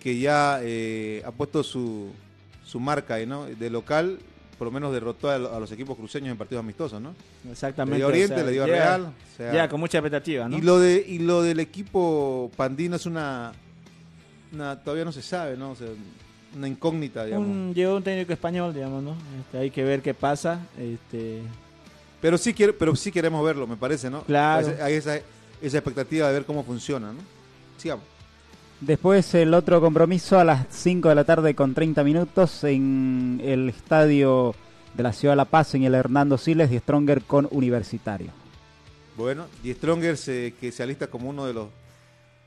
que ya eh, ha puesto su, su marca. De local, por lo menos derrotó a, lo- a los equipos cruceños en partidos amistosos, ¿no? Exactamente. Le dio Oriente, o sea, le dio a Real. o sea, llega con mucha expectativa, ¿no? Y lo de y lo del equipo Pandino es una, una todavía no se sabe, ¿no? O sea, una incógnita, digamos. Un, llegó un técnico español, digamos, ¿no? Este, hay que ver qué pasa. Este, Pero sí quiere, pero sí queremos verlo, me parece, ¿no? Claro. Parece- Hay esa, esa expectativa de ver cómo funciona, ¿no? Sigamos. Después el otro compromiso a las 5 de la tarde con 30 minutos en el estadio de la ciudad de La Paz en el Hernando Siles de Stronger con Universitario. Bueno, y Stronger se, que se alista como uno de los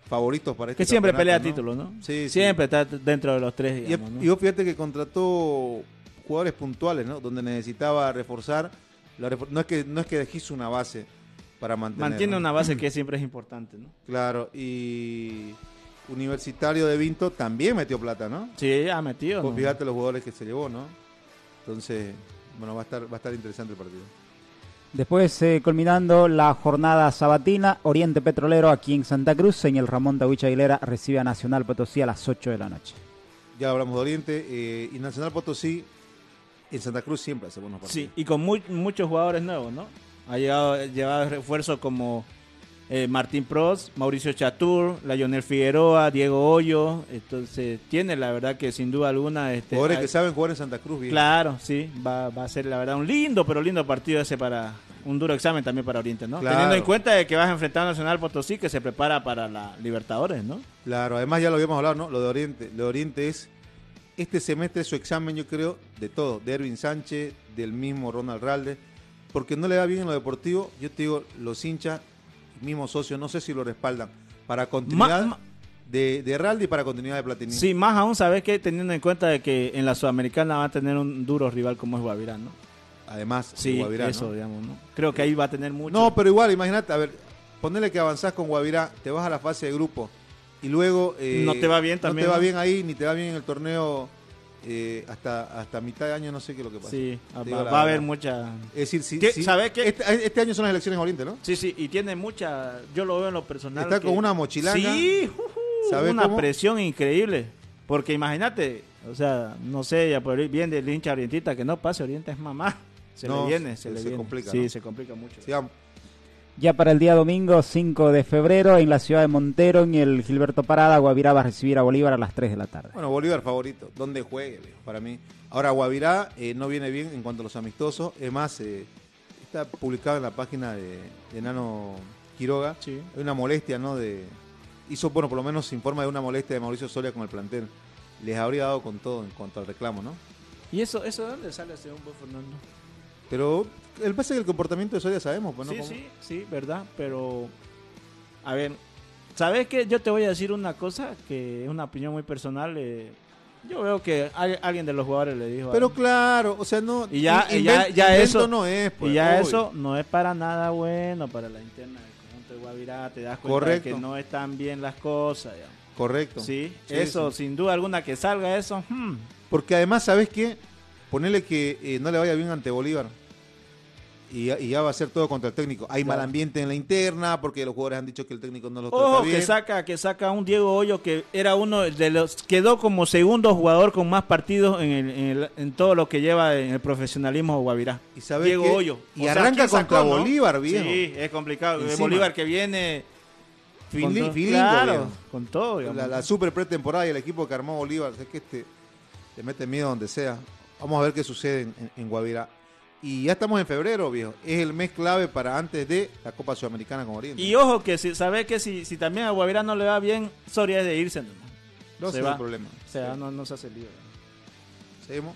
favoritos para este que siempre pelea campeonato, títulos, ¿no? Sí, sí. Siempre está dentro de los tres, Y, ¿no? y fíjate que contrató jugadores puntuales, ¿no? Donde necesitaba reforzar. La refor- no es que no es que una base para mantener. Mantiene ¿no? una base que siempre es importante, ¿no? Claro, y Universitario de Vinto también metió plata, ¿no? Sí, ha metido. ¿no? fíjate los jugadores que se llevó, ¿no? Entonces, bueno, va a estar, va a estar interesante el partido. Después, eh, culminando la jornada sabatina, Oriente Petrolero aquí en Santa Cruz, en el Ramón Tawich Aguilera, recibe a Nacional Potosí a las 8 de la noche. Ya hablamos de Oriente eh, y Nacional Potosí en Santa Cruz siempre hace buenos partidos. Sí, y con mu- muchos jugadores nuevos, ¿no? Ha llegado, llevado refuerzos como eh, Martín Pros, Mauricio Chatur, Lionel Figueroa, Diego Hoyo. Entonces, tiene la verdad que sin duda alguna. Este, Jugadores hay- que saben jugar en Santa Cruz bien. Claro, sí, va, va a ser la verdad un lindo, pero lindo partido ese para un duro examen también para Oriente, ¿no? Claro. Teniendo en cuenta de que vas a enfrentar a Nacional Potosí que se prepara para la Libertadores, ¿no? Claro, además ya lo habíamos hablado, ¿no? Lo de Oriente. Lo de Oriente es este semestre su examen, yo creo, de todo. De Erwin Sánchez, del mismo Ronald Ralde. Porque no le va bien en lo deportivo. Yo te digo, los hinchas, mismos socios, no sé si lo respaldan. Para continuidad Ma- de, de Ralde y para continuidad de Platini. Sí, más aún, ¿sabes qué? Teniendo en cuenta de que en la Sudamericana va a tener un duro rival como es Guavirá, ¿no? Además, de Sí, Guavirá, eso, ¿no? digamos, ¿no? Creo que ahí va a tener mucho. No, pero igual, imagínate, a ver, ponele que avanzás con Guavirá, te vas a la fase de grupo y luego... eh, No te va bien también, No te va bien ahí, ni te va bien en el torneo eh, hasta, hasta mitad de año, no sé qué es lo que pasa. Sí, va, a haber verdad. mucha... Es decir, sí, ¿Qué? sí. ¿Sabe qué? Este, este año son las elecciones en Oriente, ¿no? Sí, sí, y tiene mucha... Yo lo veo en lo personal. Está que- con una mochilanga. Sí, ¿Sabe una cómo? presión increíble. Porque imagínate, o sea, no sé, ya por ahí bien del hincha orientista, que no pase Oriente es mamá. Se No, le viene, se, se- le se viene. complica, Sí, ¿no? se complica mucho. Sigamos. Ya para el día domingo 5 de febrero, en la ciudad de Montero, en el Gilberto Parada, Guavirá va a recibir a Bolívar a las 3 de la tarde. Bueno, Bolívar favorito. Donde juegue, para mí. Ahora, Guavirá eh, no viene bien en cuanto a los amistosos. Es más, eh, está publicado en la página de, de Nano Quiroga. Sí. Hay una molestia, ¿no? De, hizo, bueno, por lo menos se informa de una molestia de Mauricio Soria con el plantel. Les habría dado con todo en cuanto al reclamo, ¿no? ¿Y eso, eso de dónde sale según vos, Fernando? Pero el pasa es que el comportamiento de Soria sabemos, pues, ¿no? sí, Cómo- sí, sí, verdad, pero... A ver, ¿sabes qué? Yo te voy a decir una cosa que es una opinión muy personal. eh, yo veo que al- alguien de los jugadores le dijo... Pero claro, o sea, no. Y ya, ya, eso no es, pues, y ya obvio. eso no es para nada bueno para la interna del conjunto de Guavirá. Te das cuenta Correcto. de que no están bien las cosas. ya. Correcto. Sí, Sí, eso, sí. sin duda alguna que salga eso. hmm. Porque además, ¿sabes qué? Ponerle que eh, no le vaya bien ante Bolívar. Y, ya- y ya va a ser todo contra el técnico. Hay mal ambiente en la interna porque los jugadores han dicho que el técnico no los trata Ojo bien. que saca, que saca un Diego Hoyo que era uno de los, quedó como segundo jugador con más partidos en, el- en el- en todo lo que lleva en el profesionalismo Guavirá. ¿Y sabes Diego qué? Hoyo. Y arranca ¿quién contra no? Bolívar, viejo. Sí, es complicado. Encima. Bolívar que viene con Fili- todo- filingo, claro, viejo. con todo. digamos. La, la super pretemporada y el equipo que armó Bolívar. Es que este te mete miedo donde sea. Vamos a ver qué sucede en, en-. Y ya estamos en febrero, viejo. Es el mes clave para antes de la Copa Sudamericana con Oriente. Y ojo que si sabes que si, si también a Guavirá no le va bien, Soria es de irse. ¿no? No se va. el problema. O sea, no, no se hace lío. Seguimos.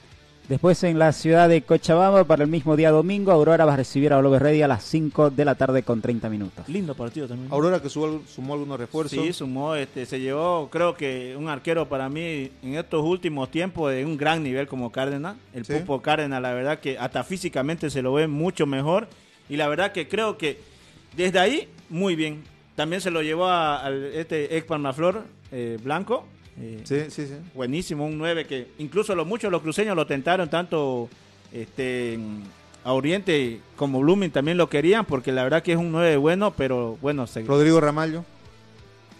Después en la ciudad de Cochabamba, para el mismo día domingo, Aurora va a recibir a Glover Ready a las 5 de la tarde con 30 minutos. Lindo partido también. Aurora que sumó, sumó algunos refuerzos. Sí, sumó, este, se llevó, creo que un arquero para mí en estos últimos tiempos de un gran nivel como Cárdenas. El Sí. Pupo Cárdenas, la verdad que hasta físicamente se lo ve mucho mejor. Y la verdad que creo que desde ahí, muy bien. También se lo llevó a, este ex Palmaflor eh, Blanco. Eh, Sí, sí, sí. Buenísimo, un 9 que incluso los muchos los cruceños lo tentaron tanto este a Oriente como Blooming también lo querían porque la verdad que es un 9 bueno, pero bueno, se, Rodrigo Ramallo.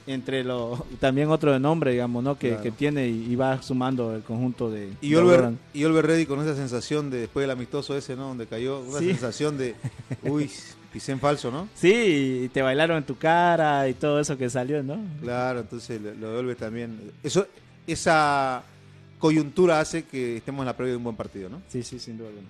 entre los también otro de nombre, digamos, ¿no? Que, Claro. que tiene y, y va sumando el conjunto de Y Olver, y Olver Reddy con esa sensación de después del amistoso ese, ¿no? Donde cayó, una Sí. sensación de, uy, pisé en falso, ¿no? Sí, y te bailaron en tu cara y todo eso que salió, ¿no? Claro, entonces lo lo de Olver también. Eso, esa coyuntura hace que estemos en la previa de un buen partido, ¿no? Sí, sí, sin duda alguna.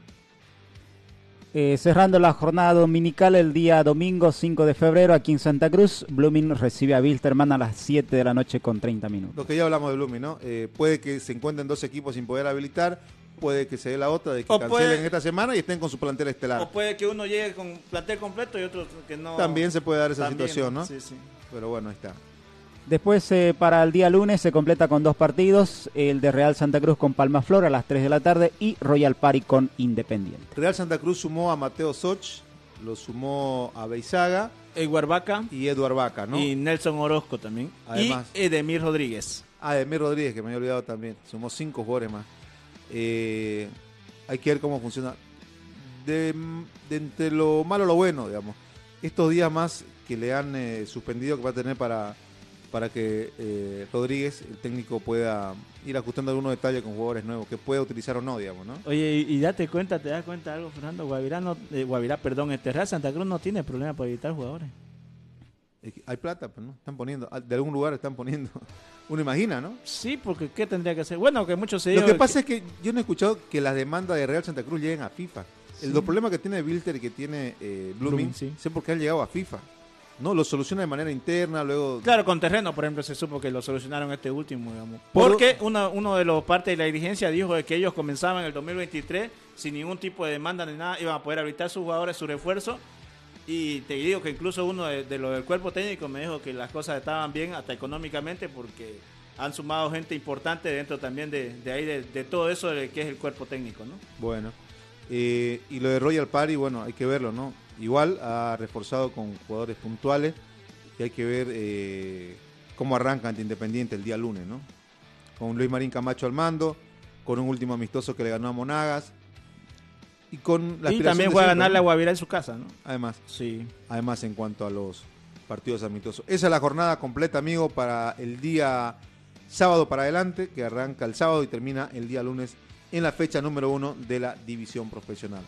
Eh, cerrando la jornada dominical el día domingo 5 de febrero aquí en Santa Cruz, Blooming recibe a Wilterman a las 7 de la noche con 30 minutos. Lo que ya hablamos de Blooming, ¿no? Eh, puede que se encuentren dos equipos sin poder habilitar, puede que se dé la otra de que O cancelen puede- esta semana y estén con su plantel estelar. O puede que uno llegue con plantel completo y otro que no. También se puede dar esa También, situación, ¿no? Sí, sí. Pero bueno, ahí está. Después eh, para el día lunes se completa con dos partidos, el de Real Santa Cruz con Palma Flor a las 3 de la tarde y Royal Party con Independiente. Real Santa Cruz sumó a Mateo Soch, lo sumó a Beizaga Edward Vaca y Eduard Vaca, ¿no? y Nelson Orozco también. Además. y Edemir Rodríguez. Ah, Emir Rodríguez, que me había olvidado también. Sumó cinco jugadores más. Eh, hay que ver cómo funciona. de, de entre lo malo lo bueno, digamos. Estos días más que le han eh, suspendido que va a tener para, para que eh, Rodríguez, el técnico, pueda ir ajustando algunos detalles con jugadores nuevos, que pueda utilizar o no, digamos, ¿no? Oye, y, y date cuenta, te das cuenta de algo, Fernando, Guavirá, no, eh, Guavirá, perdón, este Real Santa Cruz no tiene problema para evitar jugadores. Hay plata, pues, ¿no? Están poniendo, de algún lugar están poniendo. Uno imagina, ¿no? Sí, porque ¿qué tendría que hacer? Bueno, que muchos se Lo que pasa es que yo no he escuchado que las demandas de Real Santa Cruz lleguen a FIFA. El, los problemas que tiene Wilter y que tiene eh, Blooming, Blooming, sí. sé por qué han llegado a FIFA. No, lo soluciona de manera interna, luego... Claro, con terreno, por ejemplo, se supo que lo solucionaron este último, digamos. Por- Porque uno, uno de los partes de la dirigencia dijo de que ellos comenzaban el 2023 sin ningún tipo de demanda ni nada, iban a poder habilitar sus jugadores, su refuerzo. Y te digo que incluso uno de, de los del cuerpo técnico me dijo que las cosas estaban bien, hasta económicamente, porque han sumado gente importante dentro también de, de ahí, de, todo eso que es el cuerpo técnico, ¿no? Bueno. Eh, y lo de Royal Party, bueno, hay que verlo, ¿no? Igual ha reforzado con jugadores puntuales y hay que ver eh, cómo arranca ante Independiente el día lunes, ¿no? Con Luis Marín Camacho al mando, con un último amistoso que le ganó a Monagas y con la y aspiración también de fue a siempre, ganarle a ¿no? Guavirá en su casa, ¿no? Además, Sí. además en cuanto a los partidos amistosos. Esa es la jornada completa, amigo, para el día sábado para adelante, que arranca el sábado y termina el día lunes en la fecha número uno de la división profesional.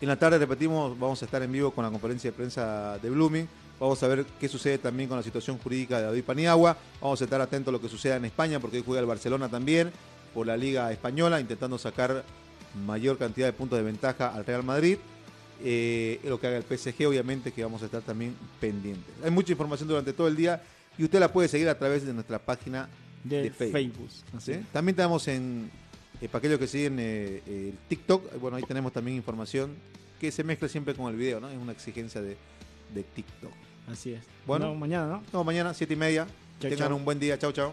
En la tarde, repetimos, vamos a estar en vivo con la conferencia de prensa de Blooming. Vamos a ver qué sucede también con la situación jurídica de David Paniagua. Vamos a estar atentos a lo que suceda en España, porque hoy juega el Barcelona también por la Liga Española, intentando sacar mayor cantidad de puntos de ventaja al Real Madrid. Eh, lo que haga el PSG, obviamente, que vamos a estar también pendientes. Hay mucha información durante todo el día y usted la puede seguir a través de nuestra página De, de Facebook. Facebook. ¿sí? así. También tenemos en, eh, para aquellos que siguen eh, el TikTok, bueno, ahí tenemos también información que se mezcla siempre con el video, ¿no? Es una exigencia de, de TikTok. Así es. Bueno. No, mañana, ¿no? No, mañana, siete y media. Chau, Tengan chau. un buen día. Chau, chau.